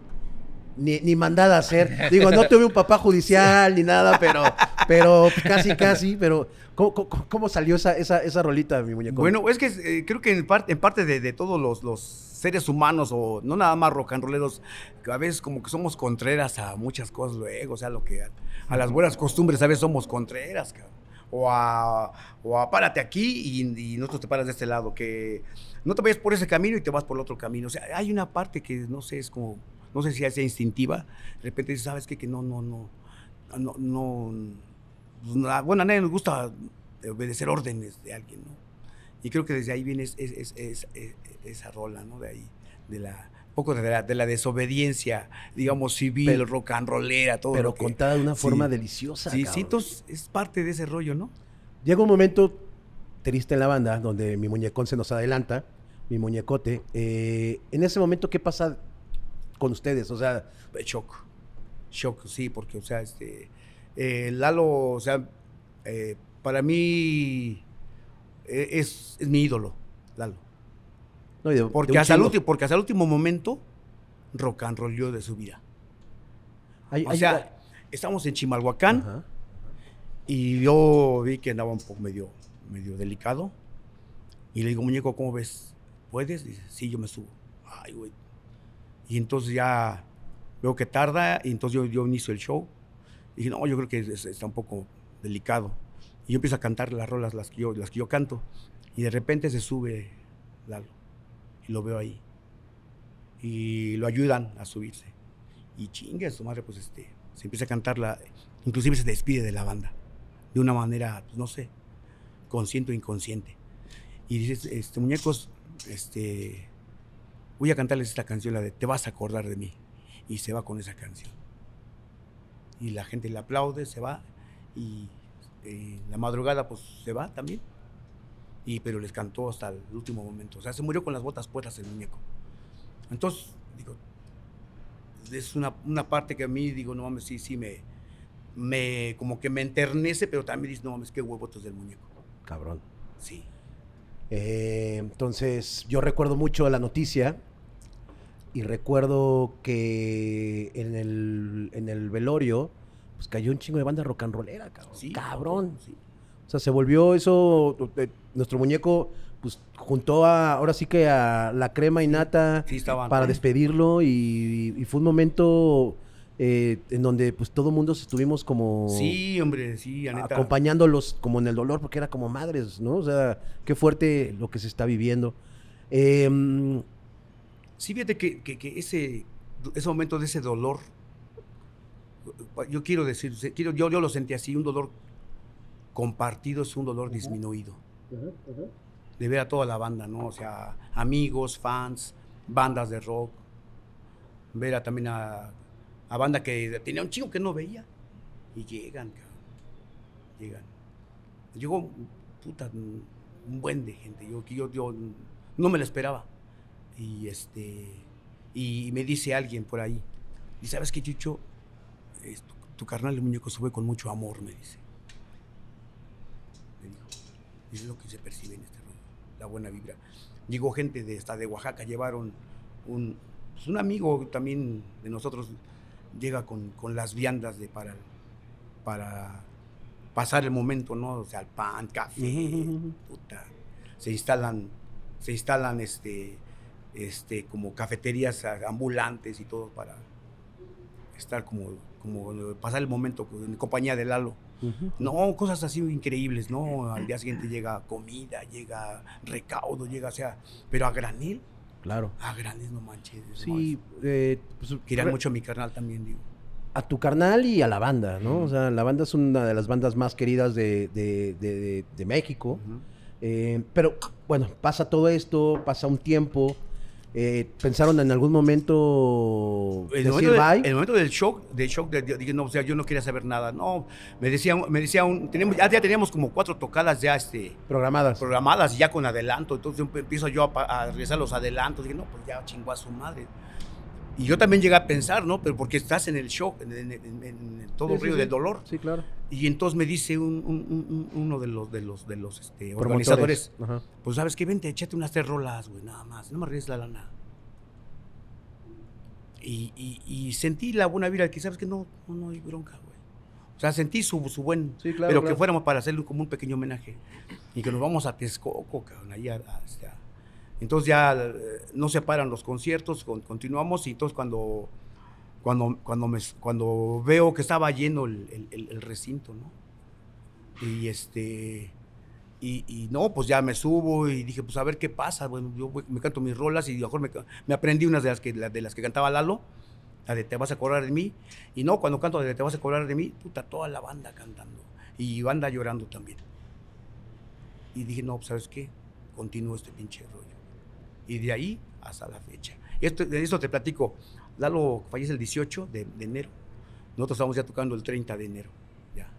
ni, ni mandada a hacer. Digo, no tuve un papá judicial ni nada, pero, pero casi, casi. Pero, ¿cómo, cómo- salió esa, esa, esa rolita, mi muñeco? Bueno, es que eh, creo que en parte, en parte de, de todos los, los seres humanos, o no nada más rock and rolleros, a veces como que somos contreras a muchas cosas luego, o sea, lo que a, a las buenas costumbres a veces somos contreras, cabrón. O a, o a párate aquí y, y nosotros te paras de este lado, que no te vayas por ese camino y te vas por el otro camino. O sea, hay una parte que no sé, es como, no sé si es instintiva, de repente dices, ¿sabes qué? Que no, no, no, no, no, pues, bueno, a nadie nos gusta obedecer órdenes de alguien, ¿no? Y creo que desde ahí viene es- es- es- es- es- esa rola, ¿no? De ahí, de la, poco de la, de la desobediencia, digamos, civil, Pero- rock and rollera, todo. pero que- contada de una sí. forma deliciosa. Sí, cabrón. sí, entonces es parte de ese rollo, ¿no? Llega un momento triste en la banda donde mi muñecón se nos adelanta, mi muñecote. Eh, en ese momento, ¿qué pasa con ustedes? O sea, Shock. Shock, sí, porque, o sea, este. eh, Lalo, o sea, eh, para mí eh, es, es mi ídolo, Lalo. no, de- de Porque un hasta, el último, porque hasta el último momento rock and rolló de su vida. Hay- O sea, estamos en Chimalhuacán y yo vi que andaba un poco medio, medio delicado. Y le digo, muñeco, ¿cómo ves? ¿Puedes? Dice, sí, yo me subo. Ay, güey. Y entonces ya veo que tarda y entonces yo, yo inicio el show. Y dije, no, yo creo que es- está un poco delicado. Y yo empiezo a cantar las rolas, las que yo, las que yo canto. Y de repente se sube Lalo. y lo veo ahí. Y lo ayudan a subirse. Y chingue su madre, pues este, se empieza a cantar la, inclusive se despide de la banda. De una manera, pues, no sé, consciente o inconsciente. Y dices, este, muñecos, este, voy a cantarles esta canción, la de Te vas a acordar de mí. Y se va con esa canción. Y la gente le aplaude, se va. Y eh, la madrugada, pues se va también. Y, pero les cantó hasta el último momento. O sea, se murió con las botas puestas el muñeco. Entonces, digo, es una, una parte que a mí, digo, no mames, sí, sí me, me, como que me enternece, pero también dice, no mames, qué huevotos del muñeco. Cabrón. Sí. Eh, entonces, yo recuerdo mucho la noticia y recuerdo que en el, en el velorio, pues cayó un chingo de banda rock and rollera, cabrón. Sí, cabrón. sí. O sea, se volvió eso, eh, nuestro muñeco, pues juntó a, ahora sí que a la crema y nata Sí, para despedirlo y, y fue un momento eh, en donde pues todo mundo estuvimos como Sí, hombre, sí, neta. acompañándolos como en el dolor porque era como madres, ¿no? O sea, qué fuerte lo que se está viviendo. Em, Sí, fíjate que, que- que ese, ese momento de ese dolor, yo quiero decir, quiero, yo, yo lo sentí así, un dolor compartido es un dolor disminuido. De ver a toda la banda, ¿no? O sea, amigos, fans, bandas de rock. Ver a, también a, a banda que tenía un chingo que no veía. Y llegan, cabrón. Llegan. Llegó, puta, un buen de gente. Yo, yo, yo no me lo esperaba. Y este y me dice alguien por ahí, y sabes qué, Chucho, Es tu, tu carnal el muñeco sube con mucho amor, me dice. Me dijo. Y es lo que se percibe en este rollo, la buena vibra. Llegó gente de hasta de Oaxaca, llevaron un, pues, un amigo también de nosotros, llega con, con las viandas de para, para pasar el momento, ¿no? O sea, el pan, café, puta. Se instalan, se instalan este, este, como cafeterías a- ambulantes y todo para estar como, como pasar el momento en compañía de Lalo. No, cosas así increíbles, ¿no? Al día siguiente llega comida, llega recaudo, llega, o sea, pero a granel, Claro. a granel no manches. no, Sí, es- eh, pues, Querían mucho a mi carnal también, digo. a tu carnal y a la banda, ¿no? O sea, la banda es una de las bandas más queridas de, de- de- México. Eh, pero bueno, pasa todo esto, pasa un tiempo. Eh, ¿Pensaron en algún momento El decir momento, de- bye? el momento del shock, del shock, de- no, o sea, yo no quería saber nada. No, me decía, me decía un, tenemos, ya, ya teníamos como cuatro tocadas ya este, Programadas. programadas y ya con adelanto. Entonces emp- empiezo yo a, a realizar los adelantos. Dije, no, pues ya chingó a su madre. Y yo también llegué a pensar, ¿no? Pero porque estás en el shock, en, en- en- en todo Sí, el río sí. del dolor. Sí, claro. Y entonces me dice un- un- un- un- uno de los, de los, de los este, organizadores, Ajá. pues sabes que vente, échate unas tres rolas, güey, nada más, no me arriesgues la lana. Y, y- y sentí la buena vibra que sabes que no, no, no hay bronca, güey. O sea, sentí su, su buen, Sí, claro, pero claro. que fuéramos para hacerle como un pequeño homenaje. Y que nos vamos a Texcoco, cabrón, ahí a- a- este, a- entonces ya eh, no se paran los conciertos, con- continuamos y entonces cuando, cuando, cuando, veo que estaba lleno el, recinto, ¿no? Y este... Y, no, pues ya me subo y dije, pues a ver qué pasa. Bueno, yo me canto mis rolas y mejor me, me aprendí unas de las, que, de las que cantaba Lalo, la de Te vas a acordar de mí. Y no, cuando canto de Te vas a acordar de mí, puta, toda la banda cantando. Y banda llorando también. Y dije, no, pues ¿sabes qué? Continúo este pinche rollo. Y de ahí hasta la fecha. Esto, de esto te platico. Lalo fallece el 18 de, enero. Nosotros estamos ya tocando el 30 de enero. Ya.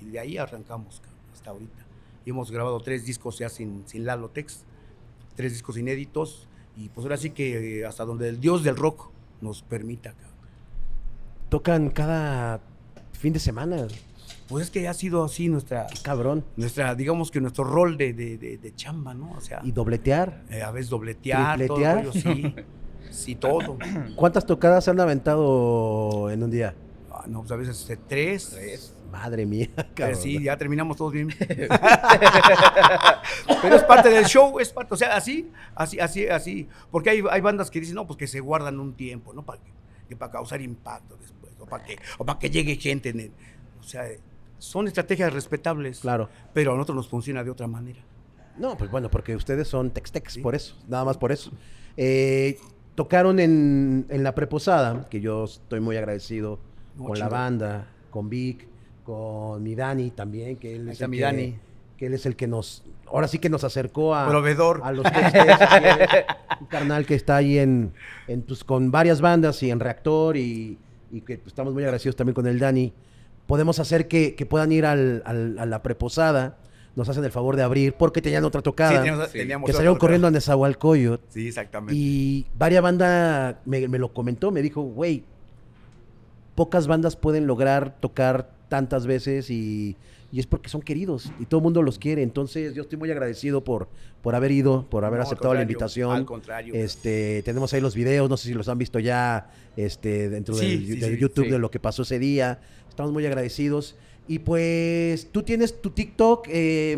Y de ahí arrancamos hasta ahorita. Y hemos grabado tres discos ya sin, sin Lalo Tex. Tres discos inéditos. Y pues ahora sí que eh, hasta donde el dios del rock nos permita. Tocan cada fin de semana. Pues es que ha sido así nuestra, Qué cabrón. nuestra digamos que nuestro rol de, de- de- de chamba, ¿no? O sea, Y dobletear. eh, a veces dobletear, todo ¿Tripletear? rollo, sí. Sí, todo. ¿Cuántas tocadas se han aventado en un día? Ah, no, pues a veces este, tres. Madre mía, Eh, cabrón. sí, ya terminamos todos bien. Pero es parte del show, es parte, o sea, así, así, así, así. Porque hay, hay bandas que dicen, no, pues que se guardan un tiempo, ¿no? Para, que, que para causar impacto después, o para que, o para que llegue gente en el- O sea, son estrategias respetables. Claro. Pero a nosotros nos funciona de otra manera. No, pues bueno, porque ustedes son Tex-Tex, por eso, nada más por eso. Eh, tocaron en, en la preposada, que yo estoy muy agradecido No, con la banda, con Vic, con mi Dani también, que él es el mi que, Dani. que él es el que nos, ahora sí que nos acercó a, Proveedor. a los Tex-Tex, así es. un carnal que está ahí en, en, pues, con varias bandas y en Reactor y, y que pues, estamos muy agradecidos también con el Dani. Podemos hacer que, que puedan ir al- al- a la preposada, nos hacen el favor de abrir porque tenían otra Sí, tocada. teníamos, Sí. teníamos que salieron corriendo a Nezahualcóyotl. Sí, exactamente. Y varias bandas me, me lo comentó, me dijo, güey, pocas bandas pueden lograr tocar tantas veces y, y es porque son queridos y todo el mundo los quiere. Entonces yo estoy muy agradecido por, por haber ido, por haber No, aceptado la invitación. Al contrario. Este, tenemos ahí los videos, no sé si los han visto ya este, dentro Sí, del, sí, del sí, YouTube sí. de lo que pasó ese día. Estamos muy agradecidos. Y pues tú tienes tu TikTok, eh,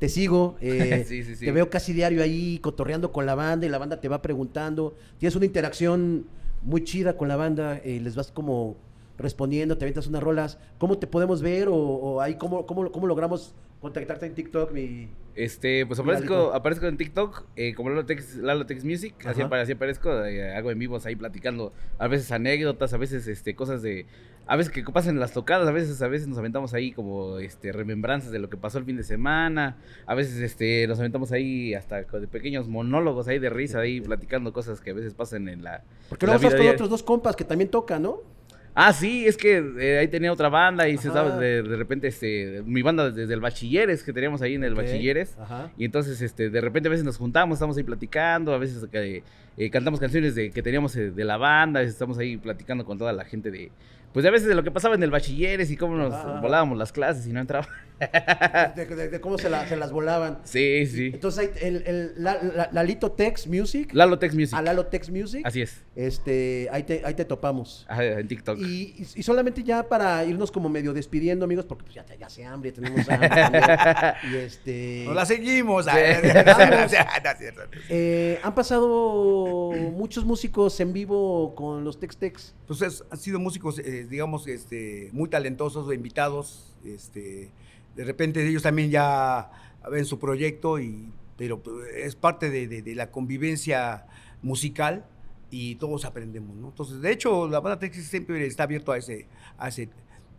te sigo, eh, Sí, sí, sí. te veo casi diario ahí cotorreando con la banda y la banda te va preguntando. Tienes una interacción muy chida con la banda, eh, les vas como respondiendo, te avientas unas rolas. ¿Cómo te podemos ver o, o ahí cómo, cómo, cómo logramos contactarte en TikTok? Mi... Este, pues aparezco, aparezco en TikTok eh, como Lalotex, Lalotex Music, así, Ajá. apare- así aparezco, eh, hago en vivos ahí platicando, a veces anécdotas, a veces este, cosas de, a veces que pasan las tocadas, a veces, a veces nos aventamos ahí como este, remembranzas de lo que pasó el fin de semana, a veces este, nos aventamos ahí hasta con de pequeños monólogos ahí de risa, ahí platicando cosas que a veces pasan en la... Porque luego la estás con otros dos compas que también tocan, ¿no? Ah, sí, es que eh, ahí tenía otra banda y se estaba de, de repente, este, mi banda desde el bachilleres que teníamos ahí en el bachilleres. Ajá. Y entonces, este, de repente a veces nos juntamos, estamos ahí platicando, a veces eh, eh, cantamos canciones de, que teníamos eh, de la banda, estamos ahí platicando con toda la gente de, pues a veces de lo que pasaba en el bachilleres y cómo nos volábamos las clases y no entraba. De, de- de cómo se, la- se las volaban. Sí, sí. Entonces, el, el, la, la- Lalito Tex Music, Lalo Tex Music. a Lalo Tex Music, Así es. este, ahí te, ahí te topamos. Ajá, en TikTok. Y, y- y solamente ya para irnos como medio despidiendo, amigos, porque pues ya, ya hace hambre, tenemos hambre. también. y este. Nos la seguimos. Eh, han pasado muchos músicos en vivo con los Tex Tex. Pues es- han sido músicos, eh, digamos, este, muy talentosos, invitados. Este, de repente ellos también ya ven su proyecto, y, pero es parte de, de- de la convivencia musical y todos aprendemos, ¿no? Entonces, de hecho, la banda Texas siempre está abierto a ese, a ese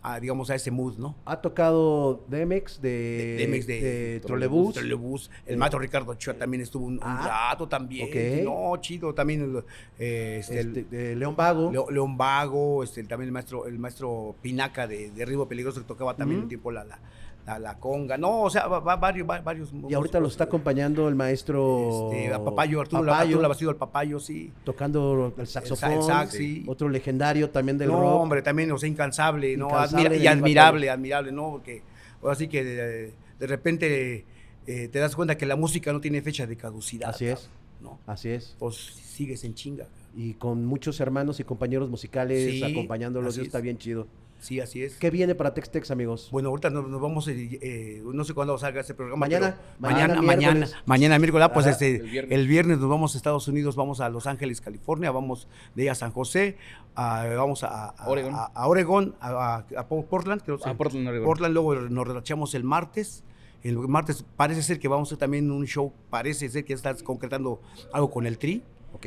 a, digamos, a ese mood, ¿no? Ha tocado DMX de, DMX de, de Trolebús. Trolebús. El Eh, maestro Ricardo Ochoa también estuvo un, un ah, rato también. No, chido, también eh, este, el- este, de León Vago. León Vago, este, también el maestro, el maestro Pinaca de, de Río Peligroso que tocaba también un tiempo la, la, la, la conga. No, o sea, va, va varios, va- varios. y ahorita los está acompañando el maestro. Este, a Papayo, Arturo, Papayo, Arturo el Papayo, sí. tocando el saxofón. el sax, sí. Otro legendario también del no, rock. hombre, también, o sea, incansable, ¿no? Admira- y admirable, admirable, ¿no? Porque ahora sí que de, de repente eh, te das cuenta que la música no tiene fecha de caducidad. Así es. ¿no? Así es. Pues sigues en chinga. Y con muchos hermanos y compañeros musicales Sí, acompañándolos. Eso está es. bien chido. Sí, así es. ¿Qué viene para Tex Tex, amigos? Bueno, ahorita nos, nos vamos, eh, eh, no sé cuándo salga este programa. Mañana, mañana, mañana, mañana, miércoles. mañana, miércoles. Ah, pues Ajá, este, el el, viernes. nos vamos a Estados Unidos, vamos a Los Ángeles, California, vamos de ahí a San José, a- vamos a, a- Oregón. a, a Oregón, a, a- a Portland, creo que Ah, Portland, Oregón. Portland, luego nos relachamos el martes. El martes parece ser que vamos a hacer también un show, parece ser que estás concretando algo con el Tri.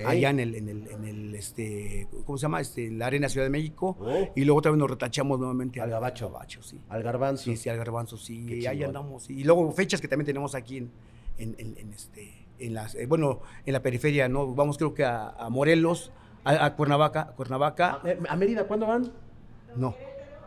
Allá en el, en el, en el, este, ¿cómo se llama? Este, la Arena Ciudad de México. Oh. Y luego también nos retachamos nuevamente Al Gabacho. Gabacho, sí. Al garbanzo. Sí, sí, al garbanzo, sí. Ahí andamos. sí. Y luego fechas que también tenemos aquí en, en, este, en las, eh, bueno, en la periferia, ¿no? Vamos creo que a, a Morelos, a, a Cuernavaca, a Cuernavaca. Eh, ¿A Mérida cuándo van? No.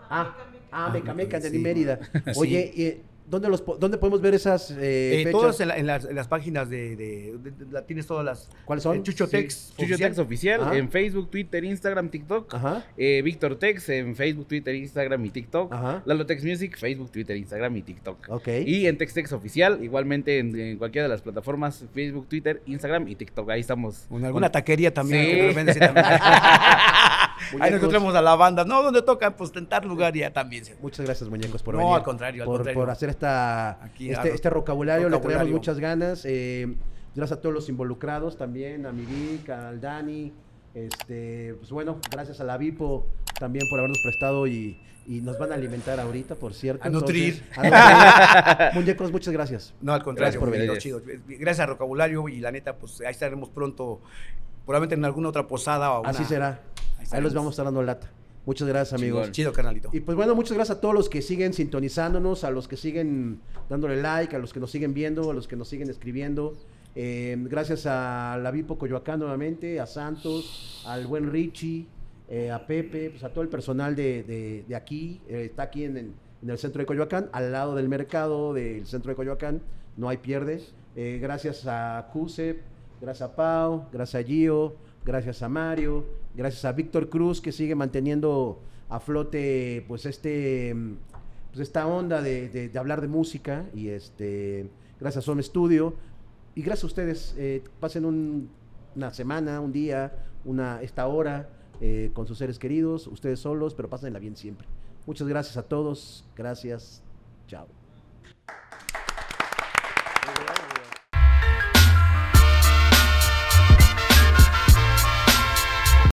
Ah, ah, Ah, Mecameca, sí. de Mérida. Sí. Oye, eh, ¿dónde, los, ¿dónde podemos ver esas eh, Eh, fechas? todas en, la- en las, en las páginas de, de- de- de- la tienes todas las. ¿Cuáles son? eh, Chucho Sí, Tex. Chucho oficial. Tex oficial Ajá. en Facebook, Twitter, Instagram, TikTok. Ajá. Eh, Víctor Tex en Facebook, Twitter, Instagram y TikTok. Ajá. Lalo Tex Music, Facebook, Twitter, Instagram y TikTok. Ok. Y en TexTex oficial, igualmente en, en cualquiera de las plataformas, Facebook, Twitter, Instagram y TikTok. Ahí estamos. En alguna Con- taquería también. Sí. que de repente sí también. Ahí nos encontramos a la banda. No, donde tocan, pues tentar lugar ya también. Muchas gracias, muñecos, por No, venir. al contrario, al por, contrario. por hacer esta, Aquí, este, este vocabulario. Le traemos vocabulario. muchas ganas. eh, gracias a todos los involucrados también, a mi Vic, al Dani. Este, pues bueno, gracias a la Vipo también por habernos prestado y, y nos van a alimentar ahorita, por cierto. A nutrir. Entonces, a nutrir. Muñecos, muchas gracias. No, al contrario, Gracias por venir. chido. Gracias a Vocabulario y la neta, pues ahí estaremos pronto, probablemente en alguna otra posada o Así será. Ahí los vamos a estar dando lata. Muchas gracias, amigos. Chingón. Chido, carnalito. Y pues bueno, muchas gracias a todos los que siguen sintonizándonos, a los que siguen dándole like, a los que nos siguen viendo, a los que nos siguen escribiendo. Eh, gracias a la Vipo Coyoacán nuevamente, a Santos, al buen Richie, eh, a Pepe, pues a todo el personal de, de- de aquí. eh, está aquí en, en- en el centro de Coyoacán, al lado del mercado del centro de Coyoacán. No hay pierde. Eh, gracias a Cusep, gracias a Pau, gracias a Gio, gracias a Mario, gracias a Víctor Cruz que sigue manteniendo a flote pues este mm, pues esta onda de, hablar de música y este gracias a Home Studio. Y gracias a ustedes eh, pasen un- una semana un día una esta hora eh, con sus seres queridos ustedes solos pero pásenla bien siempre. Muchas gracias a todos. Gracias. Chao